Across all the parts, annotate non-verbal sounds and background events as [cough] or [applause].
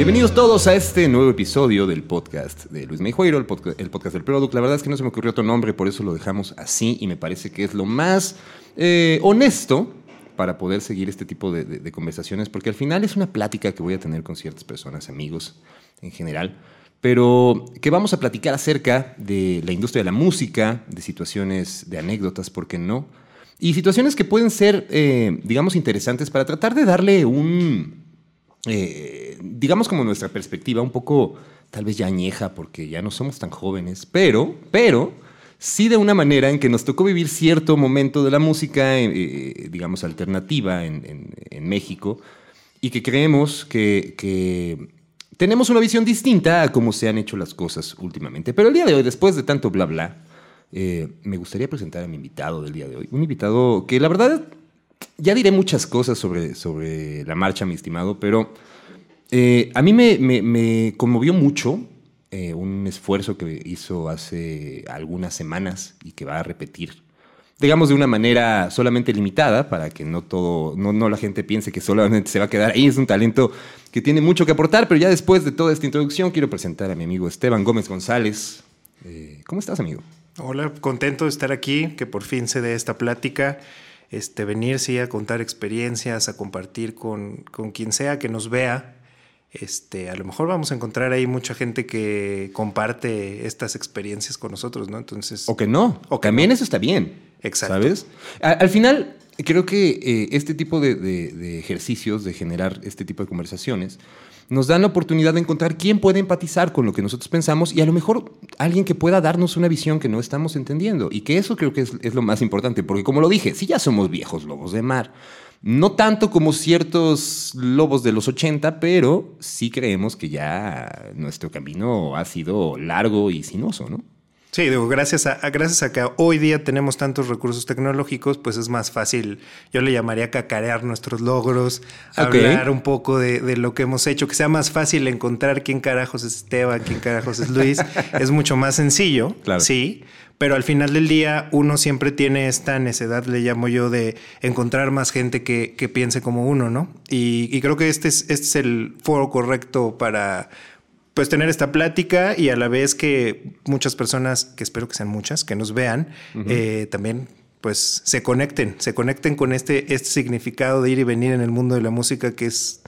Bienvenidos todos a este nuevo episodio del podcast de Luis Meijueiro, el, podcast, el podcast del Product. La verdad es que no se me ocurrió otro nombre, por eso lo dejamos así y me parece que es lo más eh, honesto para poder seguir este tipo de conversaciones, porque al final es una plática que voy a tener con ciertas personas, amigos en general, pero que vamos a platicar acerca de la industria de la música, de situaciones, de anécdotas, ¿por qué no? Y situaciones que pueden ser, eh, digamos, interesantes para tratar de darle un, eh, digamos como nuestra perspectiva un poco tal vez ya añeja porque ya no somos tan jóvenes, pero, pero sí de una manera en que nos tocó vivir cierto momento de la música, eh, eh, digamos, alternativa en, México y que creemos que, tenemos una visión distinta a cómo se han hecho las cosas últimamente. Pero el día de hoy, después de tanto bla bla, me gustaría presentar a mi invitado del día de hoy. Un invitado que la verdad ya diré muchas cosas sobre, sobre la marcha, mi estimado, pero eh, a mí me, me- conmovió mucho eh, un esfuerzo que hizo hace algunas semanas y que va a repetir, digamos de una manera solamente limitada para que no todo, no, no la gente piense que solamente se va a quedar ahí. Es un talento que tiene mucho que aportar, pero ya después de toda esta introducción quiero presentar a mi amigo Esteban Gómez González. Eh, ¿Cómo estás, amigo? Hola, contento de estar aquí, que por fin se dé esta plática. Este, venir, sí, a contar experiencias, a compartir con, con quien sea que nos vea. Este, a lo mejor vamos a encontrar ahí mucha gente que comparte estas experiencias con nosotros, ¿no? Entonces, O que no. O que También no. eso está bien. Exacto. ¿Sabes? A- al final, creo que eh, este tipo de, de- de ejercicios, de generar este tipo de conversaciones, nos dan la oportunidad de encontrar quién puede empatizar con lo que nosotros pensamos y a lo mejor alguien que pueda darnos una visión que no estamos entendiendo. Y que eso creo que es, lo más importante, porque como lo dije, si ya somos viejos lobos de mar, no tanto como ciertos lobos de los 80, pero sí creemos que ya nuestro camino ha sido largo y sinuoso, ¿no? Sí, digo, gracias a, gracias a que hoy día tenemos tantos recursos tecnológicos, pues es más fácil, yo le llamaría cacarear nuestros logros, Ok. hablar un poco de, de lo que hemos hecho, que sea más fácil encontrar quién carajos es Esteban, quién carajos es Luis, [laughs] es mucho más sencillo, Claro. sí, pero al final del día uno siempre tiene esta necesidad, le llamo yo, de encontrar más gente que, que piense como uno, ¿no? Y, y creo que este es, este es el foro correcto para pues tener esta plática y a la vez que muchas personas, que espero que sean muchas, que nos vean, eh, también pues se conecten, se conecten con este, este significado de ir y venir en el mundo de la música que es,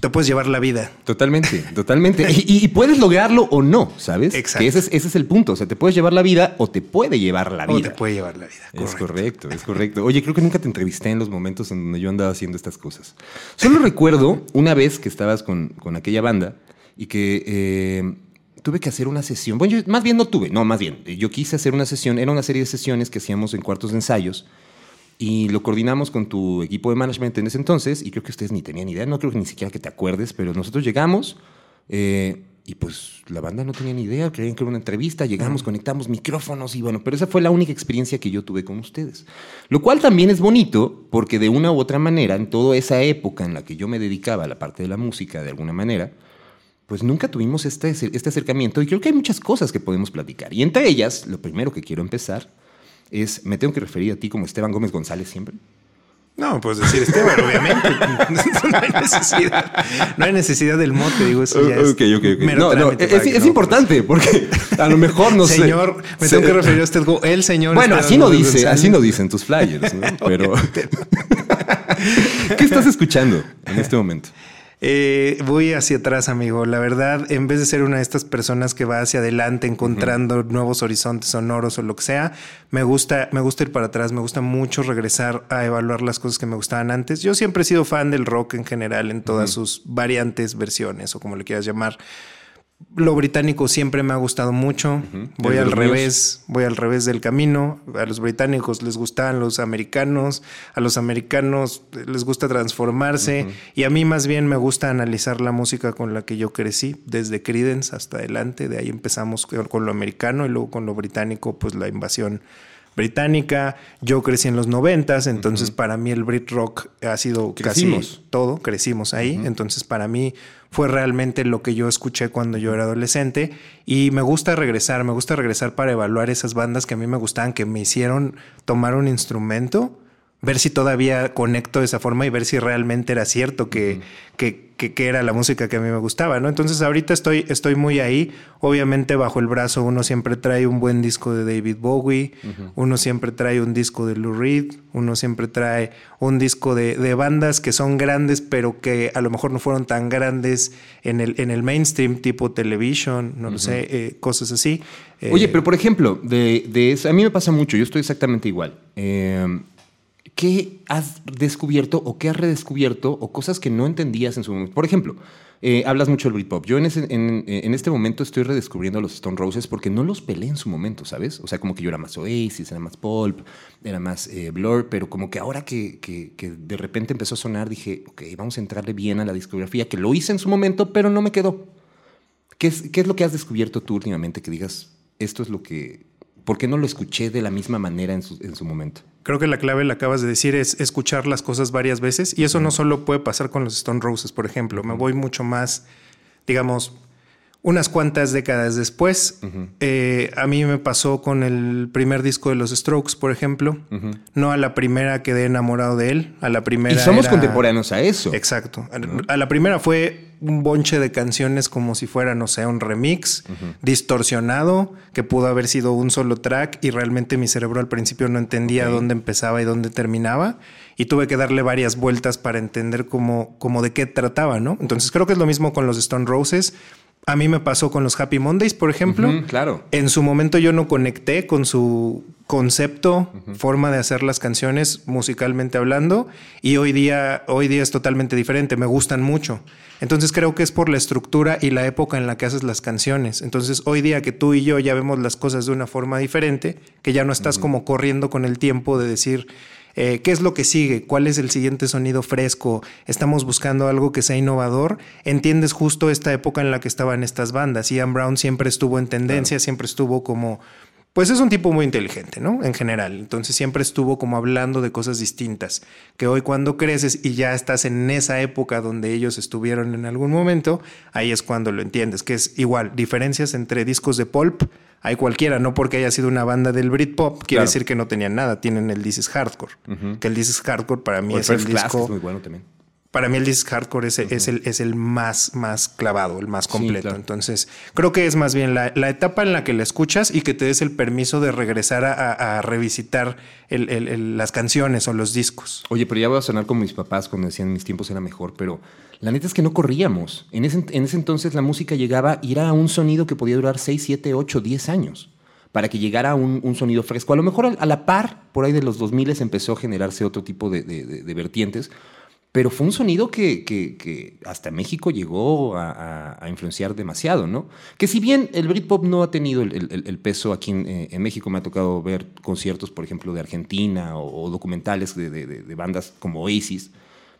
te puedes llevar la vida. Totalmente, [laughs] totalmente. Y, puedes lograrlo o no, ¿sabes? Exacto. Que ese es, ese es el punto. O sea, te puedes llevar la vida o te puede llevar la O vida. te puede llevar la vida. Es correcto, es [laughs] correcto. Oye, creo que nunca te entrevisté en los momentos en donde yo andaba haciendo estas cosas. Solo recuerdo una vez que estabas con, con aquella banda y que eh, tuve que hacer una sesión. Bueno, yo más bien no tuve, no, más bien. Yo quise hacer una sesión, era una serie de sesiones que hacíamos en cuartos de ensayos y lo coordinamos con tu equipo de management en ese entonces y creo que ustedes ni tenían idea, no creo que ni siquiera que te acuerdes, pero nosotros llegamos eh, y pues la banda no tenía ni idea, creían que era una entrevista, llegamos, conectamos micrófonos y bueno, pero esa fue la única experiencia que yo tuve con ustedes. Lo cual también es bonito porque de una u otra manera, en toda esa época en la que yo me dedicaba a la parte de la música de alguna manera, pues nunca tuvimos este, este acercamiento y creo que hay muchas cosas que podemos platicar. Y entre ellas, lo primero que quiero empezar es, me tengo que referir a ti como Esteban Gómez González siempre. No, puedes decir Esteban, obviamente. [laughs] [laughs] no hay necesidad. No hay necesidad del mote, digo, eso ya es Ok, ok, ok. mero No, no, es, es no, importante porque a lo mejor no pues. sé. Señor, me tengo que referir a usted como el señor. Bueno, Esteban así no dice, González. así no dicen tus flyers, ¿no? [laughs] Pero ¿qué estás escuchando en este momento? Eh, voy hacia atrás, amigo. La verdad, en vez de ser una de estas personas que va hacia adelante encontrando nuevos horizontes sonoros o lo que sea, me gusta, me gusta ir para atrás. Me gusta mucho regresar a evaluar las cosas que me gustaban antes. Yo siempre he sido fan del rock en general, en todas sus variantes, versiones o como le quieras llamar. Lo británico siempre me ha gustado mucho. Voy ¿Eres de al revés, voy al revés del camino. A los británicos les gustan los americanos, a los americanos les gusta transformarse y a mí más bien me gusta analizar la música con la que yo crecí, desde Creedence hasta adelante. De ahí empezamos con lo americano y luego con lo británico, pues la invasión británica. Yo crecí en los noventas, entonces para mí el Brit Rock ha sido Crecimos. casi todo, crecimos ahí. Entonces para mí fue realmente lo que yo escuché cuando yo era adolescente y me gusta regresar, me gusta regresar para evaluar esas bandas que a mí me gustaban, que me hicieron tomar un instrumento ver si todavía conecto de esa forma y ver si realmente era cierto que, que, que, era la música que a mí me gustaba, ¿no? Entonces ahorita estoy, estoy muy ahí. Obviamente bajo el brazo uno siempre trae un buen disco de David Bowie, uno siempre trae un disco de Lou Reed, uno siempre trae un disco de, de, bandas que son grandes, pero que a lo mejor no fueron tan grandes en el, en el mainstream, tipo television, no lo sé, eh, cosas así. Oye, eh, pero por ejemplo, de, de eso, a mí me pasa mucho, yo estoy exactamente igual. Eh, ¿qué has descubierto o qué has redescubierto o cosas que no entendías en su momento? Por ejemplo, eh, hablas mucho del Britpop. Yo en, este momento estoy redescubriendo a los Stone Roses porque no los peleé en su momento, ¿sabes? O sea, como que yo era más Oasis, era más Pulp, era más eh, Blur, pero como que ahora que, de repente empezó a sonar, dije, ok, vamos a entrarle bien a la discografía, que lo hice en su momento, pero no me quedó. ¿Qué es, qué es lo que has descubierto tú últimamente que digas, esto es lo que... ¿Por qué no lo escuché de la misma manera en su, en su momento? Creo que la clave, la acabas de decir, es escuchar las cosas varias veces. Y eso no solo puede pasar con los Stone Roses, por ejemplo. Me voy mucho más, digamos, unas cuantas décadas después. Eh, a mí me pasó con el primer disco de los Strokes, por ejemplo. No a la primera quedé enamorado de él. A la primera. Y somos contemporáneos a eso. Exacto. A la primera fue un bonche de canciones como si fuera, no sé, un remix distorsionado que pudo haber sido un solo track y realmente mi cerebro al principio no entendía dónde empezaba y dónde terminaba y tuve que darle varias vueltas para entender cómo, cómo de qué trataba, ¿no? Entonces creo que es lo mismo con los Stone Roses. A mí me pasó con los Happy Mondays, por ejemplo. claro. En su momento yo no conecté con su concepto, forma de hacer las canciones musicalmente hablando y hoy día hoy día es totalmente diferente, me gustan mucho. Entonces creo que es por la estructura y la época en la que haces las canciones. Entonces hoy día que tú y yo ya vemos las cosas de una forma diferente, que ya no estás como corriendo con el tiempo de decir eh, qué es lo que sigue, cuál es el siguiente sonido fresco, estamos buscando algo que sea innovador, entiendes justo esta época en la que estaban estas bandas. Ian Brown siempre estuvo en tendencia, siempre estuvo como pues es un tipo muy inteligente, ¿no? En general. Entonces siempre estuvo como hablando de cosas distintas. Que hoy cuando creces y ya estás en esa época donde ellos estuvieron en algún momento, ahí es cuando lo entiendes. Que es igual, diferencias entre discos de pulp hay cualquiera, no porque haya sido una banda del Britpop, quiere decir que no tenían nada, tienen el This is Hardcore. Que el This is Hardcore para mí es el disco... Es muy bueno también para mí el disc hardcore es, es, el, es el más, más clavado, el más completo. Entonces, creo que es más bien la, etapa en la que la escuchas y que te des el permiso de regresar a, revisitar las canciones o los discos. Oye, pero ya voy a sonar como mis papás cuando decían mis tiempos era mejor, pero la neta es que no corríamos. En ese, en ese entonces la música llegaba y era un sonido que podía durar 6, 7, 8, 10 años para que llegara un, un, sonido fresco. A lo mejor a la par, por ahí de los 2000 empezó a generarse otro tipo de, de vertientes, pero fue un sonido que, que, hasta México llegó a, influenciar demasiado, ¿no? Que si bien el Britpop no ha tenido el, peso aquí eh, en, México, me ha tocado ver conciertos, por ejemplo, de Argentina o, documentales de, de, bandas como Oasis,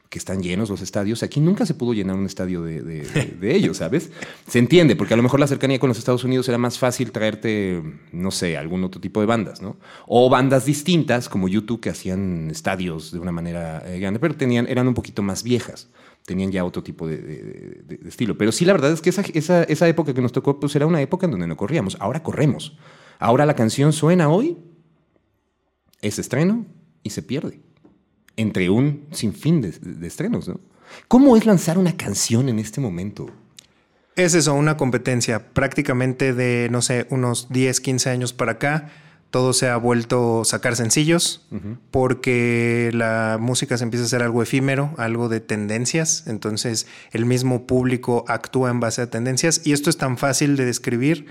que están llenos los estadios. Aquí nunca se pudo llenar un estadio de, ellos, ¿sabes? Se entiende, porque a lo mejor la cercanía con los Estados Unidos era más fácil traerte, no sé, algún otro tipo de bandas, ¿no? O bandas distintas, como YouTube, que hacían estadios de una manera eh, grande, pero tenían, eran un poquito más viejas. Tenían ya otro tipo de, estilo. Pero sí, la verdad es que esa, esa, esa época que nos tocó, pues era una época en donde no corríamos. Ahora corremos. Ahora la canción suena hoy, es estreno y se pierde entre un sinfín de, de estrenos, ¿no? ¿Cómo es lanzar una canción en este momento? Es eso, una competencia prácticamente de, no sé, unos 10, 15 años para acá. Todo se ha vuelto sacar sencillos porque la música se empieza a ser algo efímero, algo de tendencias. Entonces el mismo público actúa en base a tendencias y esto es tan fácil de describir,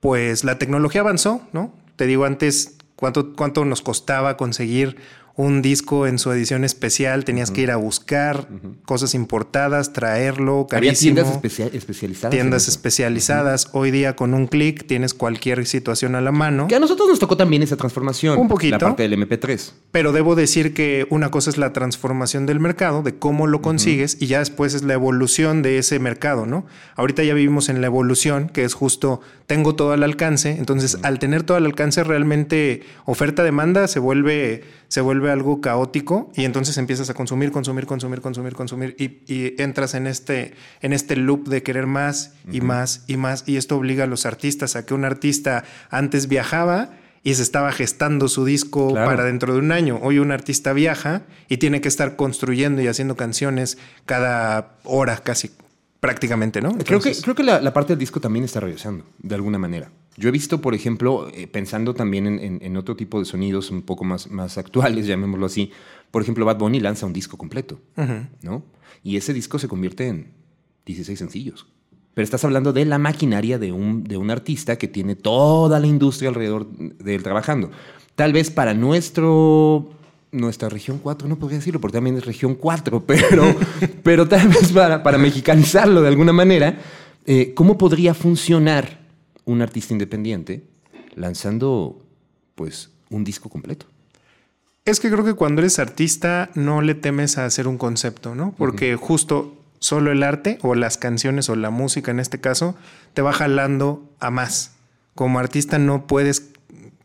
pues la tecnología avanzó, ¿no? Te digo antes cuánto, cuánto nos costaba conseguir un disco en su edición especial, tenías que ir a buscar cosas importadas, traerlo, carísimo. Había tiendas especializadas. Tiendas especializadas. Hoy día con un clic tienes cualquier situación a la mano. Que a nosotros nos tocó también esa transformación. Un poquito. La parte del MP3. Pero debo decir que una cosa es la transformación del mercado, de cómo lo consigues, y ya después es la evolución de ese mercado, ¿no? Ahorita ya vivimos en la evolución, que es justo, tengo todo al alcance, entonces al tener todo al alcance realmente oferta-demanda se vuelve se vuelve algo caótico y entonces empiezas a consumir, consumir, consumir, consumir, consumir y, entras en este, en este loop de querer más y más y más y esto obliga a los artistas a que un artista antes viajaba y se estaba gestando su disco Claro. para dentro de un año. Hoy un artista viaja y tiene que estar construyendo y haciendo canciones cada hora casi, prácticamente, ¿no? Creo que, creo que la, la parte del disco también está regresando, de alguna manera. Yo he visto, por ejemplo, eh, pensando también en, en- en otro tipo de sonidos un poco más, más actuales, llamémoslo así. Por ejemplo, Bad Bunny lanza un disco completo. ¿no? Y ese disco se convierte en 16 sencillos. Pero estás hablando de la maquinaria de un, de un artista que tiene toda la industria alrededor de él trabajando. Tal vez para nuestro, nuestra región 4, no podría decirlo, porque también es región 4, [laughs] pero, pero tal vez para, para mexicanizarlo de alguna manera, eh, ¿cómo podría funcionar un artista independiente lanzando pues un disco completo? Es que creo que cuando eres artista no le temes a hacer un concepto, ¿no? Porque justo solo el arte o las canciones o la música en este caso te va jalando a más. Como artista no puedes,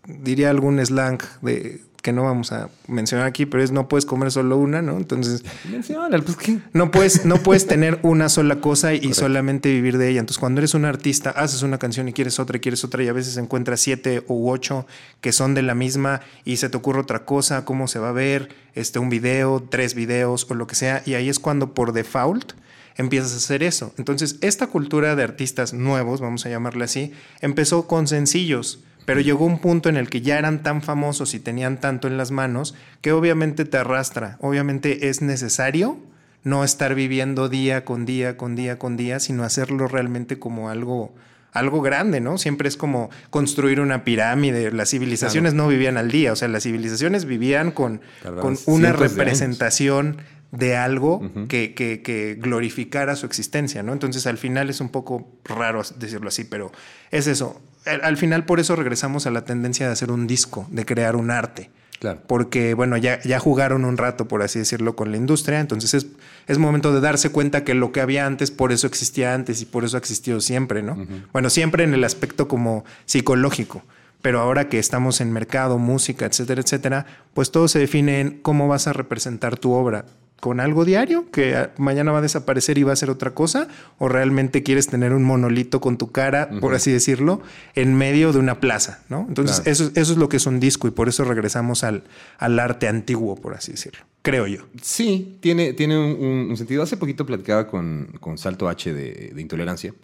diría algún slang de que no vamos a mencionar aquí, pero es no puedes comer solo una, ¿no? Entonces Menciona, pues ¿qué? no puedes, no puedes [laughs] tener una sola cosa y solamente vivir de ella. Entonces, cuando eres un artista, haces una canción y quieres otra y quieres otra, y a veces encuentras siete u ocho que son de la misma y se te ocurre otra cosa, cómo se va a ver, este, un video, tres videos o lo que sea. Y ahí es cuando por default empiezas a hacer eso. Entonces, esta cultura de artistas nuevos, vamos a llamarle así, empezó con sencillos. Pero llegó un punto en el que ya eran tan famosos y tenían tanto en las manos que obviamente te arrastra. Obviamente es necesario no estar viviendo día con día, con día, con día, sino hacerlo realmente como algo, algo grande, ¿no? Siempre es como construir una pirámide. Las civilizaciones no vivían al día, o sea, las civilizaciones vivían con, con una de representación de algo que, que- que glorificara su existencia, ¿no? Entonces al final es un poco raro decirlo así, pero es eso. Al, al final por eso regresamos a la tendencia de hacer un disco, de crear un arte. Claro. Porque, bueno, ya, ya jugaron un rato, por así decirlo, con la industria. Entonces es, es momento de darse cuenta que lo que había antes, por eso existía antes y por eso ha existido siempre, ¿no? Bueno, siempre en el aspecto como psicológico. Pero ahora que estamos en mercado, música, etcétera, etcétera, pues todo se define en cómo vas a representar tu obra. ¿Con algo diario que ah, mañana va a desaparecer y va a ser otra cosa? ¿O realmente quieres tener un monolito con tu cara, por así decirlo, en medio de una plaza? ¿no? Entonces, Claro. eso, eso es lo que es un disco y por eso regresamos al, al arte antiguo, por así decirlo. Creo yo. Sí, tiene, tiene un, un- un sentido. Hace poquito platicaba con, con Salto H de, de Intolerancia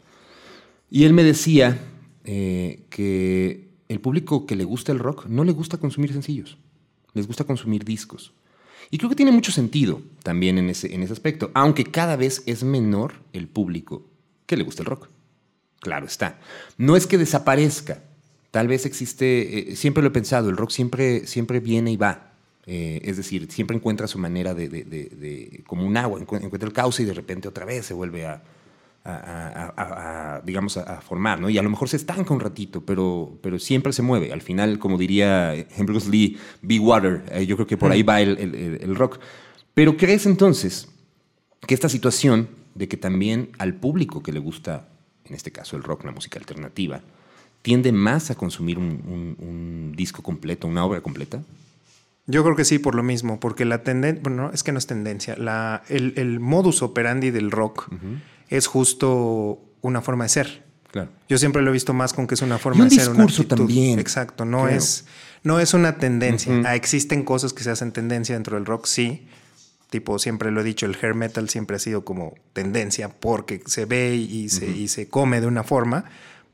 y él me decía eh, que el público que le gusta el rock no le gusta consumir sencillos, les gusta consumir discos. Y creo que tiene mucho sentido también en ese, en ese aspecto, aunque cada vez es menor el público que le gusta el rock. Claro está. No es que desaparezca. Tal vez existe, eh, siempre lo he pensado, el rock siempre, siempre viene y va. Eh, es decir, siempre encuentra su manera de, de- como un agua, encu- encuentra el cauce y de repente otra vez se vuelve a, a- a- a- digamos, a, formar, ¿no? Y a lo mejor se estanca un ratito, pero, pero siempre se mueve. Al final, como diría Bruce Lee, be water. Eh, yo creo que por ahí va el, el- el- rock. Pero ¿crees entonces que esta situación de que también al público que le gusta, en este caso el rock, la música alternativa, tiende más a consumir un, un- un disco completo, una obra completa? Yo creo que sí, por lo mismo, porque la tendencia, bueno, no, es que no es tendencia, la, el, el modus operandi del rock es justo una forma de ser. Claro. Yo siempre lo he visto más con que es una forma Y un de ser. una discurso actitud. también. Exacto, no, es, no es una tendencia. Ah, existen cosas que se hacen tendencia dentro del rock, sí. Tipo, siempre lo he dicho, el hair metal siempre ha sido como tendencia porque se ve y se, y se come de una forma,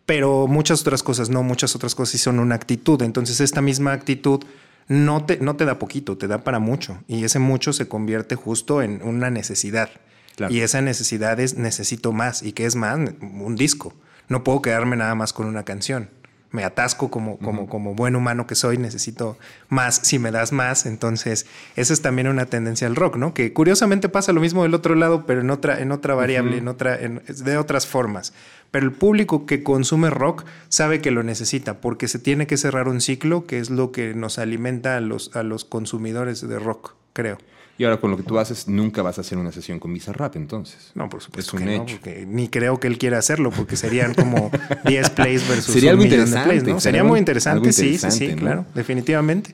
pero muchas otras cosas no, muchas otras cosas sí son una actitud. Entonces, esta misma actitud no te, no te da poquito, te da para mucho. Y ese mucho se convierte justo en una necesidad. Claro. Y esa necesidad es necesito más. ¿Y qué es más? Un disco. No puedo quedarme nada más con una canción. Me atasco como, como, como buen humano que soy, necesito más. Si me das más, entonces esa es también una tendencia al rock, ¿no? Que curiosamente pasa lo mismo del otro lado, pero en otra, en otra variable, en otra, en- de otras formas. Pero el público que consume rock sabe que lo necesita, porque se tiene que cerrar un ciclo que es lo que nos alimenta a los, a los consumidores de rock, creo. Y ahora con lo que tú haces, nunca vas a hacer una sesión con Bizarrap, entonces. No, por supuesto Es un que no, hecho. porque ni creo que él quiera hacerlo, porque serían como [laughs] 10 plays versus Sería un algo interesante, plays, ¿no? sería muy interesante, algo sí, sí, interesante, sí, ¿no? claro, definitivamente.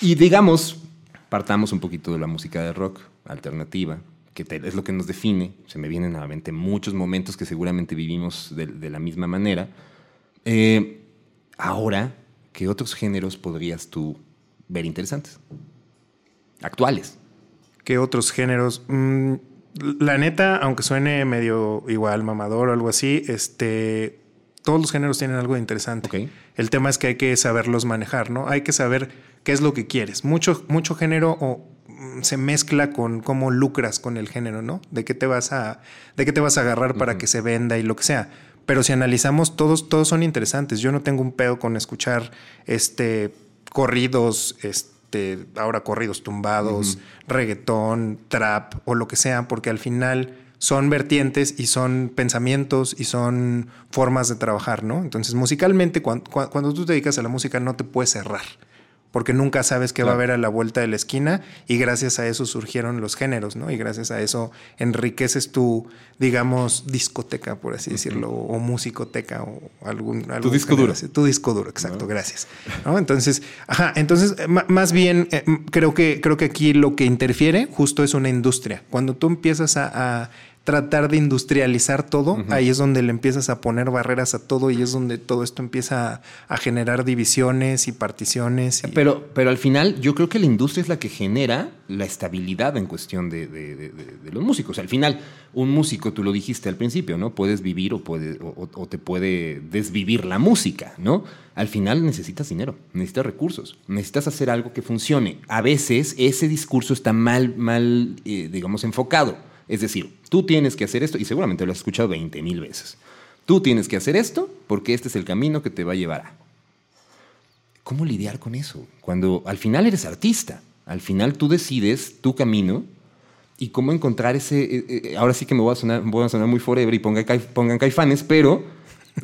Y digamos, partamos un poquito de la música de rock alternativa, que te- es lo que nos define. Se me vienen a la mente muchos momentos que seguramente vivimos de, de la misma manera. Eh, ahora, ¿qué otros géneros podrías tú ver interesantes? Actuales. ¿Qué otros géneros? Mm, la neta, aunque suene medio igual, mamador o algo así, este, todos los géneros tienen algo de interesante. El tema es que hay que saberlos manejar, ¿no? Hay que saber qué es lo que quieres. Mucho, mucho género o, mm, se mezcla con cómo lucras con el género, ¿no? De qué te vas a, de qué te vas a agarrar para que se venda y lo que sea. Pero si analizamos, todos, todos son interesantes. Yo no tengo un pedo con escuchar este corridos, este, ahora corridos tumbados, reggaetón, trap o lo que sea, porque al final son vertientes y son pensamientos y son formas de trabajar, ¿no? Entonces, musicalmente, cuando, cuando tú te dedicas a la música, no te puedes cerrar porque nunca sabes qué va a haber a la vuelta de la esquina y gracias a eso surgieron los géneros, ¿no? Y gracias a eso enriqueces tu, digamos, discoteca, por así decirlo, o musicoteca o algún... tu disco duro. Tu disco duro, exacto, gracias. ¿No? Entonces, ajá, entonces, más bien, eh, creo, que, creo que aquí lo que interfiere justo es una industria. Cuando tú empiezas a tratar de industrializar todo, ahí es donde le empiezas a poner barreras a todo y es donde todo esto empieza a, generar divisiones y particiones. Pero, pero al final yo creo que la industria es la que genera la estabilidad en cuestión de, los músicos. Al final, un músico, tú lo dijiste al principio, ¿no? Puedes vivir o, puede, o, te puede desvivir la música, ¿no? Al final necesitas dinero, necesitas recursos, necesitas hacer algo que funcione. A veces ese discurso está mal, mal eh, digamos, enfocado es decir, tú tienes que hacer esto, y seguramente lo has escuchado 20 mil veces. Tú tienes que hacer esto porque este es el camino que te va a llevar a. ¿Cómo lidiar con eso? Cuando al final eres artista, al final tú decides tu camino y cómo encontrar ese. Eh, eh, ahora sí que me voy a sonar, voy a muy forever y pongan, pongan caifanes, pero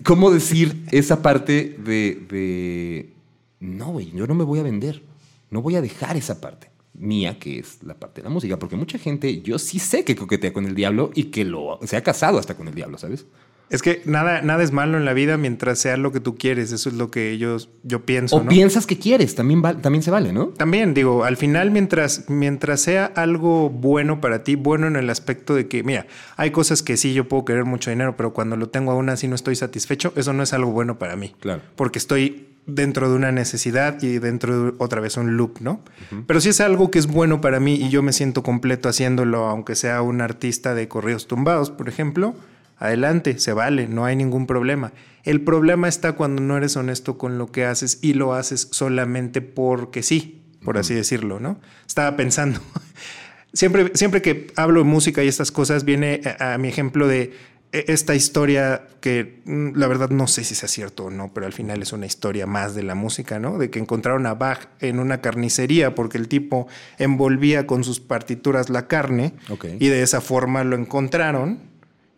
¿cómo decir esa parte de, de no, güey, yo no me voy a vender, no voy a dejar esa parte? Mía, que es la parte de la música, porque mucha gente, yo sí sé que coquetea con el diablo y que lo, se ha casado hasta con el diablo, ¿sabes? Es que nada, nada es malo en la vida mientras sea lo que tú quieres. Eso es lo que yo, yo pienso. O piensas que quieres, también, también se vale, ¿no? También, digo, al final, mientras, mientras sea algo bueno para ti, bueno en el aspecto de que, mira, hay cosas que sí yo puedo querer mucho dinero, pero cuando lo tengo aún así no estoy satisfecho, eso no es algo bueno para mí. Claro. Porque estoy dentro de una necesidad y dentro de otra vez un loop, ¿no? Pero si es algo que es bueno para mí y yo me siento completo haciéndolo, aunque sea un artista de corridos tumbados, por ejemplo, adelante, se vale, no hay ningún problema. El problema está cuando no eres honesto con lo que haces y lo haces solamente porque sí, por así decirlo, ¿no? Estaba pensando, [laughs] siempre, siempre que hablo de música y estas cosas, viene a mi ejemplo de esta historia que mm, la verdad no sé si sea cierto o no, pero al final es una historia más de la música, ¿no? De que encontraron a Bach en una carnicería porque el tipo envolvía con sus partituras la carne y de esa forma lo encontraron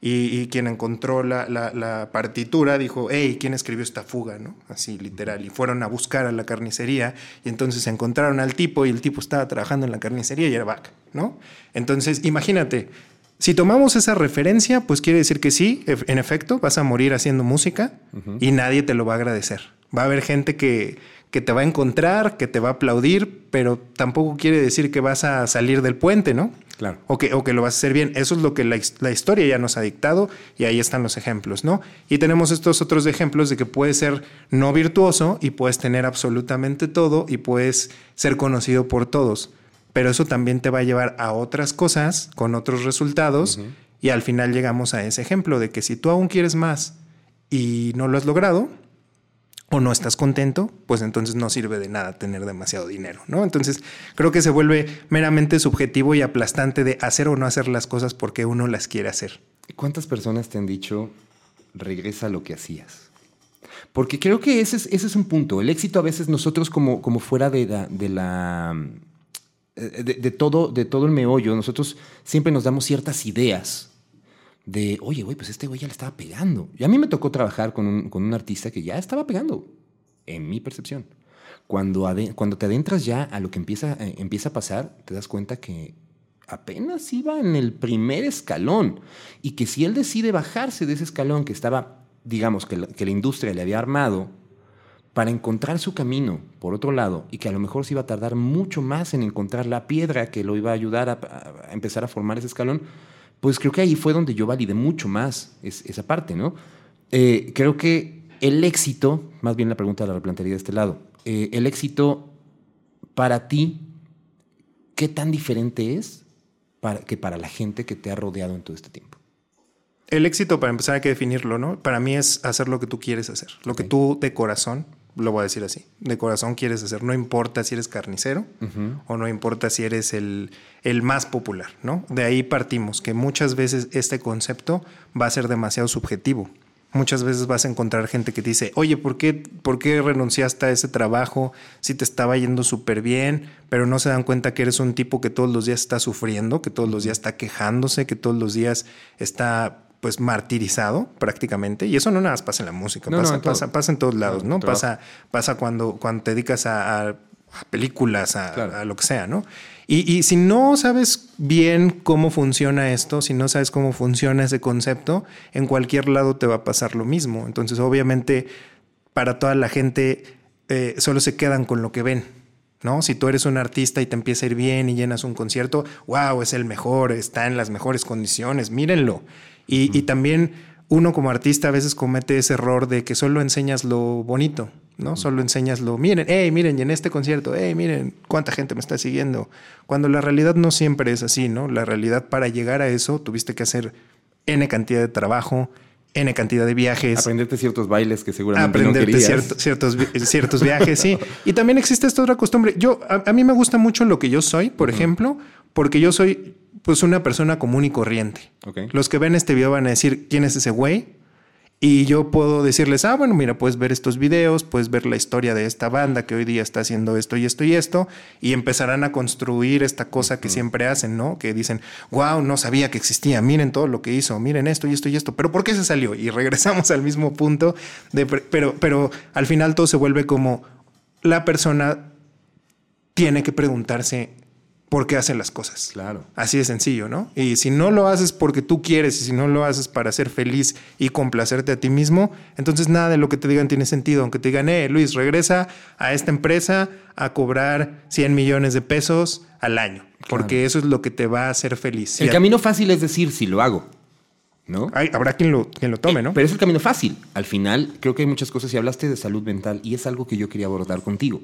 y, quien encontró la, partitura dijo, hey, ¿quién escribió esta fuga? ¿no? Así literal. Y fueron a buscar a la carnicería y entonces encontraron al tipo y el tipo estaba trabajando en la carnicería y era Bach, ¿no? Entonces, imagínate, si tomamos esa referencia, pues quiere decir que sí, en efecto, vas a morir haciendo música y nadie te lo va a agradecer. Va a haber gente que, que, te va a encontrar, que te va a aplaudir, pero tampoco quiere decir que vas a salir del puente, ¿no? Claro. O que, o que lo vas a hacer bien. Eso es lo que la, la, historia ya nos ha dictado y ahí están los ejemplos, ¿no? Y tenemos estos otros ejemplos de que puedes ser no virtuoso y puedes tener absolutamente todo y puedes ser conocido por todos pero eso también te va a llevar a otras cosas con otros resultados y al final llegamos a ese ejemplo de que si tú aún quieres más y no lo has logrado o no estás contento, pues entonces no sirve de nada tener demasiado dinero, ¿no? Entonces creo que se vuelve meramente subjetivo y aplastante de hacer o no hacer las cosas porque uno las quiere hacer. ¿Cuántas personas te han dicho regresa a lo que hacías? Porque creo que ese es, ese es un punto. El éxito a veces nosotros como, como fuera de de la eh, de, todo, de todo el meollo, nosotros siempre nos damos ciertas ideas de, oye, güey, pues este güey ya le estaba pegando. Y a mí me tocó trabajar con un, con un artista que ya estaba pegando, en mi percepción. Cuando, cuando te adentras ya a lo que empieza, eh, empieza a pasar, te das cuenta que apenas iba en el primer escalón y que si él decide bajarse de ese escalón que estaba, digamos, que que la industria le había armado, para encontrar su camino por otro lado y que a lo mejor se iba a tardar mucho más en encontrar la piedra que lo iba a ayudar a, empezar a formar ese escalón, pues creo que ahí fue donde yo validé mucho más esa parte, ¿no? Eh, creo que El éxito, más bien la pregunta la replantearía de este lado. Eh, el éxito para ti, ¿qué tan diferente es para, que para la gente que te ha rodeado en todo este tiempo? El éxito, para empezar, hay que definirlo, ¿no? Para mí es hacer lo que tú quieres hacer, lo que tú de corazón, lo voy a decir así, de corazón quieres hacer. No importa si eres carnicero o no importa si eres el, el más popular, ¿no? De ahí partimos, que muchas veces este concepto va a ser demasiado subjetivo. Muchas veces vas a encontrar gente que te dice, oye, ¿por qué, ¿por qué renunciaste a ese trabajo si te estaba yendo súper bien? Pero no se dan cuenta que eres un tipo que todos los días está sufriendo, que todos los días está quejándose, que todos los días está pues martirizado prácticamente. Y eso no nada más pasa en la música, pasa, en pasa, pasa, en todos lados, ¿no? Pasa, pasa cuando, cuando te dedicas a, películas, a, lo que sea, ¿no? Y, y, si no sabes bien cómo funciona esto, si no sabes cómo funciona ese concepto, en cualquier lado te va a pasar lo mismo. Entonces, obviamente, para toda la gente, eh, solo se quedan con lo que ven. ¿no? Si tú eres un artista y te empieza a ir bien y llenas un concierto, wow, es el mejor, está en las mejores condiciones, mírenlo. Y, también uno como artista a veces comete ese error de que solo enseñas lo bonito, ¿no? Solo enseñas lo, miren, hey, miren, y en este concierto, hey, miren, cuánta gente me está siguiendo. Cuando la realidad no siempre es así, ¿no? La realidad para llegar a eso tuviste que hacer N cantidad de trabajo, N cantidad de viajes. Aprenderte ciertos bailes que seguramente Aprenderte no ciertos, [laughs] ciertos viajes, sí. Y también existe esta otra costumbre. Yo, a, mí me gusta mucho lo que yo soy, por ejemplo, porque yo soy pues una persona común y corriente. Los que ven este video van a decir, ¿quién es ese güey? Y yo puedo decirles, ah, bueno, mira, puedes ver estos videos, puedes ver la historia de esta banda que hoy día está haciendo esto y esto y esto, y empezarán a construir esta cosa que siempre hacen, ¿no? Que dicen, wow, no sabía que existía, miren todo lo que hizo, miren esto y esto y esto, pero ¿por qué se salió? Y regresamos al mismo punto, de, pero, pero al final todo se vuelve como la persona tiene que preguntarse por qué hacen las cosas. Claro. Así de sencillo, ¿no? Y si no lo haces porque tú quieres y si no lo haces para ser feliz y complacerte a ti mismo, entonces nada de lo que te digan tiene sentido. Aunque te digan, eh, Luis, regresa a esta empresa a cobrar 100 millones de pesos al año, porque eso es lo que te va a hacer feliz. El camino fácil es decir, si lo hago. ¿No? habrá quien lo, quien lo tome, ¿no? Pero es el camino fácil. Al final, creo que hay muchas cosas. Y hablaste de salud mental y es algo que yo quería abordar contigo.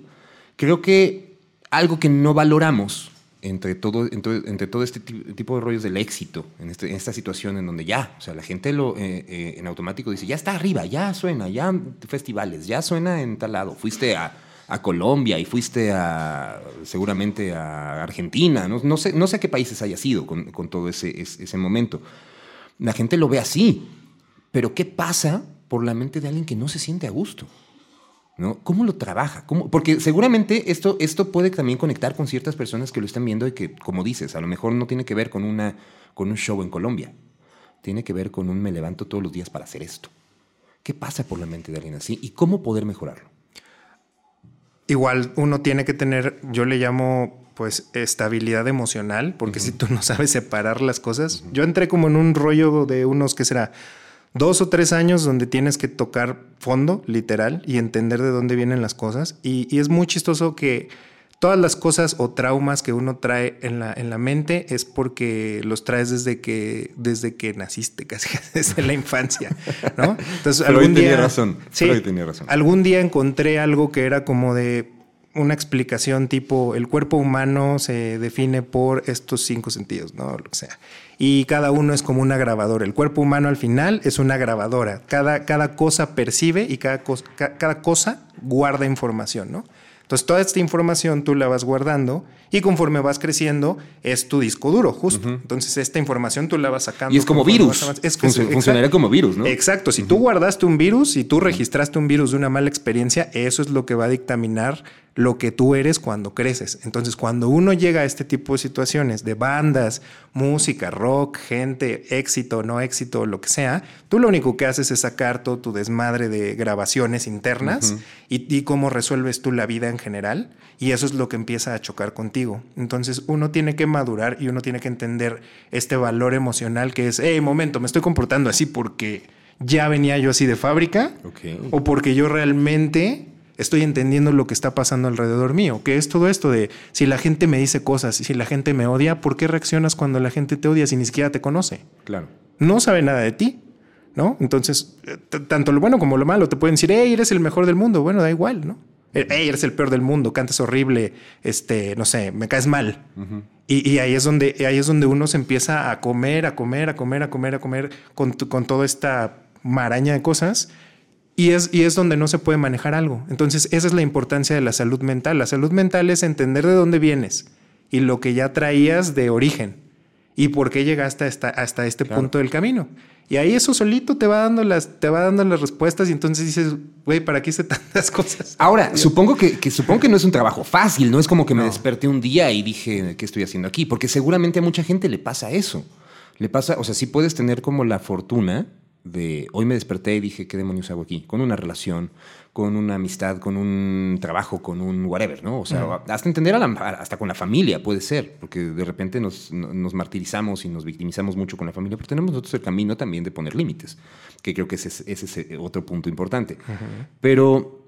Creo que algo que no valoramos entre todo, entre, todo este tipo de rollos del éxito, este, en, esta situación en donde ya, o sea, la gente lo, eh, eh, en automático dice, ya está arriba, ya suena, ya festivales, ya suena en tal lado, fuiste a, Colombia y fuiste a, seguramente a Argentina, no, no, sé, no sé a qué países haya sido con, todo ese, ese momento. La gente lo ve así, pero ¿qué pasa por la mente de alguien que no se siente a gusto? ¿No? ¿Cómo lo trabaja? ¿Cómo? Porque seguramente esto, esto puede también conectar con ciertas personas que lo están viendo y que, como dices, a lo mejor no tiene que ver con, una, con un show en Colombia. Tiene que ver con un me levanto todos los días para hacer esto. ¿Qué pasa por la mente de alguien así y cómo poder mejorarlo? Igual uno tiene que tener, yo le llamo pues estabilidad emocional, porque si tú no sabes separar las cosas, yo entré como en un rollo de unos, ¿qué será? Dos o tres años donde tienes que tocar fondo, literal, y entender de dónde vienen las cosas. Y, es muy chistoso que todas las cosas o traumas que uno trae en la, en la mente es porque los traes desde que, desde que naciste, [laughs] casi desde la infancia, ¿no? Entonces, algún día, tenía razón. Sí, tenía razón. Algún día encontré algo que era como de una explicación tipo el cuerpo humano se define por estos cinco sentidos, ¿no? Lo que sea y cada uno es como una grabadora. El cuerpo humano al final es una grabadora. Cada, cada cosa percibe y cada, cada cosa guarda información, ¿no? Entonces toda esta información tú la vas guardando y conforme vas creciendo es tu disco duro, justo. Entonces esta información tú la vas sacando. Y es como virus. Es funcionaría como virus, ¿no? Exacto. Si tú guardaste un virus y tú registraste un virus de una mala experiencia, eso es lo que va a dictaminar lo que tú eres cuando creces. Entonces, cuando uno llega a este tipo de situaciones de bandas, música, rock, gente, éxito, no éxito, lo que sea, tú lo único que haces es sacar todo tu desmadre de grabaciones internas y, cómo resuelves tú la vida en general. Y eso es lo que empieza a chocar contigo. Entonces, uno tiene que madurar y uno tiene que entender este valor emocional que es, hey, momento, me estoy comportando así porque ya venía yo así de fábrica o porque yo realmente estoy entendiendo lo que está pasando alrededor mío, que es todo esto de si la gente me dice cosas y si la gente me odia, ¿por qué reaccionas cuando la gente te odia si ni siquiera te conoce? Claro. No sabe nada de ti. ¿no? Entonces, eh, tanto lo bueno como lo malo te pueden decir, hey, eres el mejor del mundo. Bueno, da igual, ¿no? Eh, hey, eres el peor del mundo, cantas horrible, este, no sé, me caes mal. y, ahí, es donde, ahí es donde uno se empieza a comer, a comer, a comer, a comer, a comer con, con toda esta maraña de cosas. Y es, y es donde no se puede manejar algo. Entonces, esa es la importancia de la salud mental. La salud mental es entender de dónde vienes y lo que ya traías de origen y por qué llegaste hasta, hasta este punto del camino. Y ahí eso solito te va dando las, te va dando las respuestas y entonces dices, güey, ¿para qué hice tantas [laughs] cosas? Ahora, supongo que, supongo que no es un trabajo fácil, no es como que me desperté un día y dije, ¿qué estoy haciendo aquí? Porque seguramente a mucha gente le pasa eso. Le pasa, o sea, sí puedes tener como la fortuna de hoy me desperté y dije, ¿qué demonios hago aquí? Con una relación, con una amistad, con un trabajo, con un whatever, ¿no? O sea, hasta entender a la, hasta con la familia puede ser, porque de repente nos, nos, martirizamos y nos victimizamos mucho con la familia, pero tenemos nosotros el camino también de poner límites, que creo que ese, ese es otro punto importante. Pero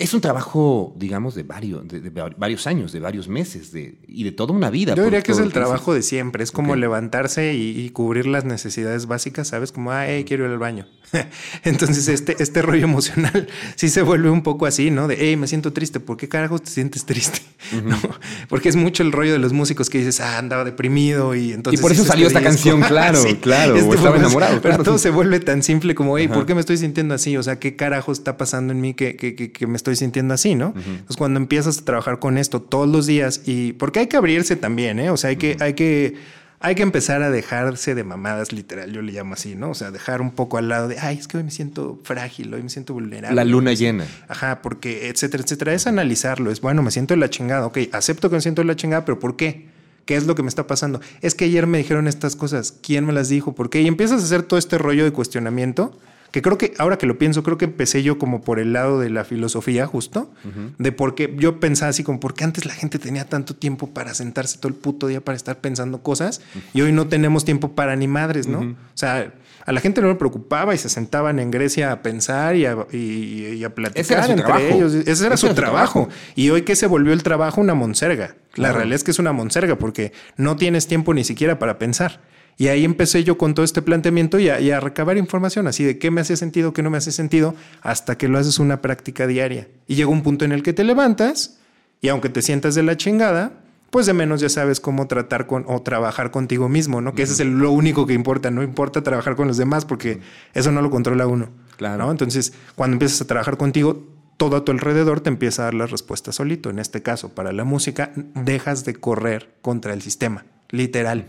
es un trabajo, digamos, de varios, de, varios años, de varios meses de, y de toda una vida. Yo diría que es el trabajo de siempre. Es como levantarse y, cubrir las necesidades básicas, ¿sabes? Como, ah, quiero ir al baño. [laughs] Entonces, este, este rollo emocional [laughs] sí se vuelve un poco así, ¿no? De, hey, me siento triste. ¿Por qué carajos te sientes triste? [laughs] Porque es mucho el rollo de los músicos que dices, ah, andaba deprimido y entonces. Y por eso salió esta canción, claro, claro. Este estaba enamorado. Pero todo se vuelve tan simple como, hey, ¿por qué me estoy sintiendo así? O sea, ¿qué carajos está pasando en mí que, que, que, me estoy sintiendo así, ¿no? Entonces, cuando empiezas a trabajar con esto todos los días y porque hay que abrirse también, ¿eh? O sea, hay que, hay que hay que empezar a dejarse de mamadas, literal, yo le llamo así, ¿no? O sea, dejar un poco al lado de, ay, es que hoy me siento frágil, hoy me siento vulnerable. La luna llena. Ajá, porque, etcétera, etcétera. Es analizarlo, es, bueno, me siento de la chingada, ok, acepto que me siento de la chingada, pero ¿por qué? ¿Qué es lo que me está pasando? Es que ayer me dijeron estas cosas, ¿quién me las dijo? ¿Por qué? Y empiezas a hacer todo este rollo de cuestionamiento que creo que ahora que lo pienso, creo que empecé yo como por el lado de la filosofía justo, de por qué yo pensaba así como, ¿por qué antes la gente tenía tanto tiempo para sentarse todo el puto día para estar pensando cosas y hoy no tenemos tiempo para ni madres, ¿no? O sea, a la gente no le preocupaba y se sentaban en Grecia a pensar y a, y, a platicar entre ellos. Ese era, su, trabajo. Y hoy que se volvió el trabajo una monserga. La realidad es que es una monserga porque no tienes tiempo ni siquiera para pensar. Y ahí empecé yo con todo este planteamiento y a, recabar información, así de qué me hace sentido, qué no me hace sentido, hasta que lo haces una práctica diaria. Y llega un punto en el que te levantas y aunque te sientas de la chingada, pues de menos ya sabes cómo tratar con o trabajar contigo mismo, ¿no? Que ese es lo único que importa, no importa trabajar con los demás porque eso no lo controla uno. Claro. Entonces, cuando empiezas a trabajar contigo, todo a tu alrededor te empieza a dar la respuesta solito. En este caso, para la música, dejas de correr contra el sistema, literal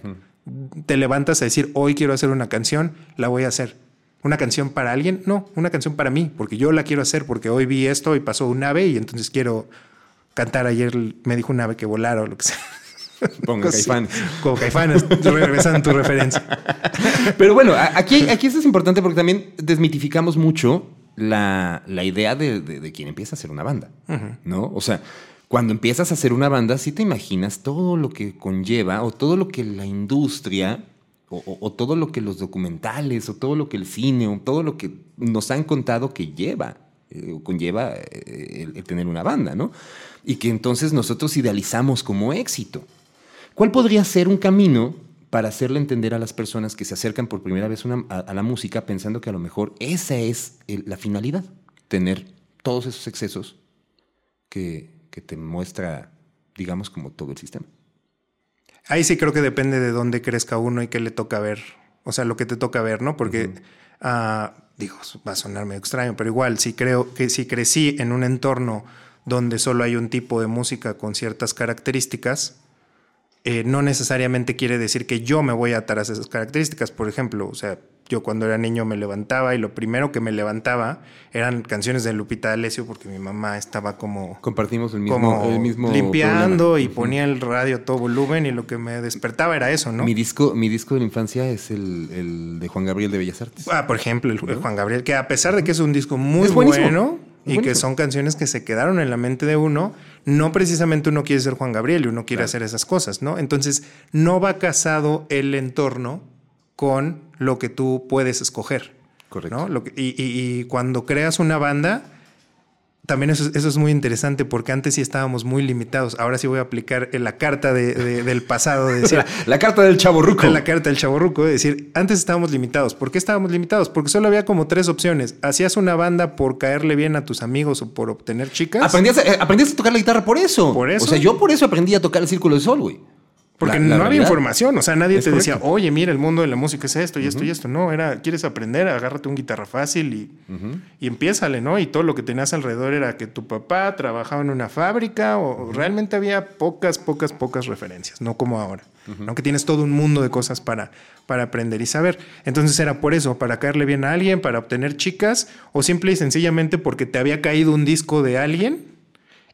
te levantas a decir, hoy quiero hacer una canción, la voy a hacer. ¿Una canción para alguien? No, una canción para mí, porque yo la quiero hacer, porque hoy vi esto y pasó un ave y entonces quiero cantar. Ayer me dijo un ave que volara o lo que sea. [laughs] Pongo caifán. Como caifán, regresando tu referencia. [laughs] Pero bueno, aquí, aquí esto es importante porque también desmitificamos mucho la, idea de, quien empieza a hacer una banda, ¿no? O sea, cuando empiezas a hacer una banda, sí te imaginas todo lo que conlleva o todo lo que la industria o, todo lo que los documentales o todo lo que el cine o todo lo que nos han contado que lleva eh, conlleva eh, el, tener una banda, ¿no? Y que entonces nosotros idealizamos como éxito. ¿Cuál podría ser un camino para hacerle entender a las personas que se acercan por primera vez a, la música pensando que a lo mejor esa es la finalidad, tener todos esos excesos que, que te muestra, digamos, como todo el sistema. Ahí sí creo que depende de dónde crezca uno y qué le toca ver. O sea, lo que te toca ver, ¿no? Porque, ah, digo, va a sonar medio extraño, pero igual, si creo que si crecí en un entorno donde solo hay un tipo de música con ciertas características, eh, no necesariamente quiere decir que yo me voy a atar a esas características. Por ejemplo, o sea, yo cuando era niño me levantaba y lo primero que me levantaba eran canciones de Lupita D'Alessio porque mi mamá estaba como... Compartimos el mismo, el mismo Limpiando y ponía el radio a todo volumen y lo que me despertaba era eso, ¿no? Mi disco, mi disco de la infancia es el, de Juan Gabriel de Bellas Artes. Ah, por ejemplo, el, Juan Gabriel, que a pesar de que es un disco muy bueno y que son canciones que se quedaron en la mente de uno, no precisamente uno quiere ser Juan Gabriel y uno quiere hacer esas cosas, ¿no? Entonces, no va casado el entorno con lo que tú puedes escoger. Correcto. y, cuando creas una banda, también eso, eso, es muy interesante porque antes sí estábamos muy limitados. Ahora sí voy a aplicar la carta de, del pasado. De decir, [laughs] la, carta del chaborruco. La carta del chaborruco. De decir, antes estábamos limitados. ¿Por qué estábamos limitados? Porque solo había como tres opciones. Hacías una banda por caerle bien a tus amigos o por obtener chicas. Aprendías, eh, aprendías a tocar la guitarra por eso. Por eso. O sea, yo por eso aprendí a tocar el círculo de sol, güey. Porque no había información, o sea, nadie te decía, oye, mira, el mundo de la música es esto y esto y esto. No, era, quieres aprender, agárrate un guitarra fácil y, y empiézale, ¿no? Y todo lo que tenías alrededor era que tu papá trabajaba en una fábrica o realmente había pocas, pocas, pocas referencias, no como ahora. Aunque tienes todo un mundo de cosas para, para aprender y saber. Entonces era por eso, para caerle bien a alguien, para obtener chicas o simple y sencillamente porque te había caído un disco de alguien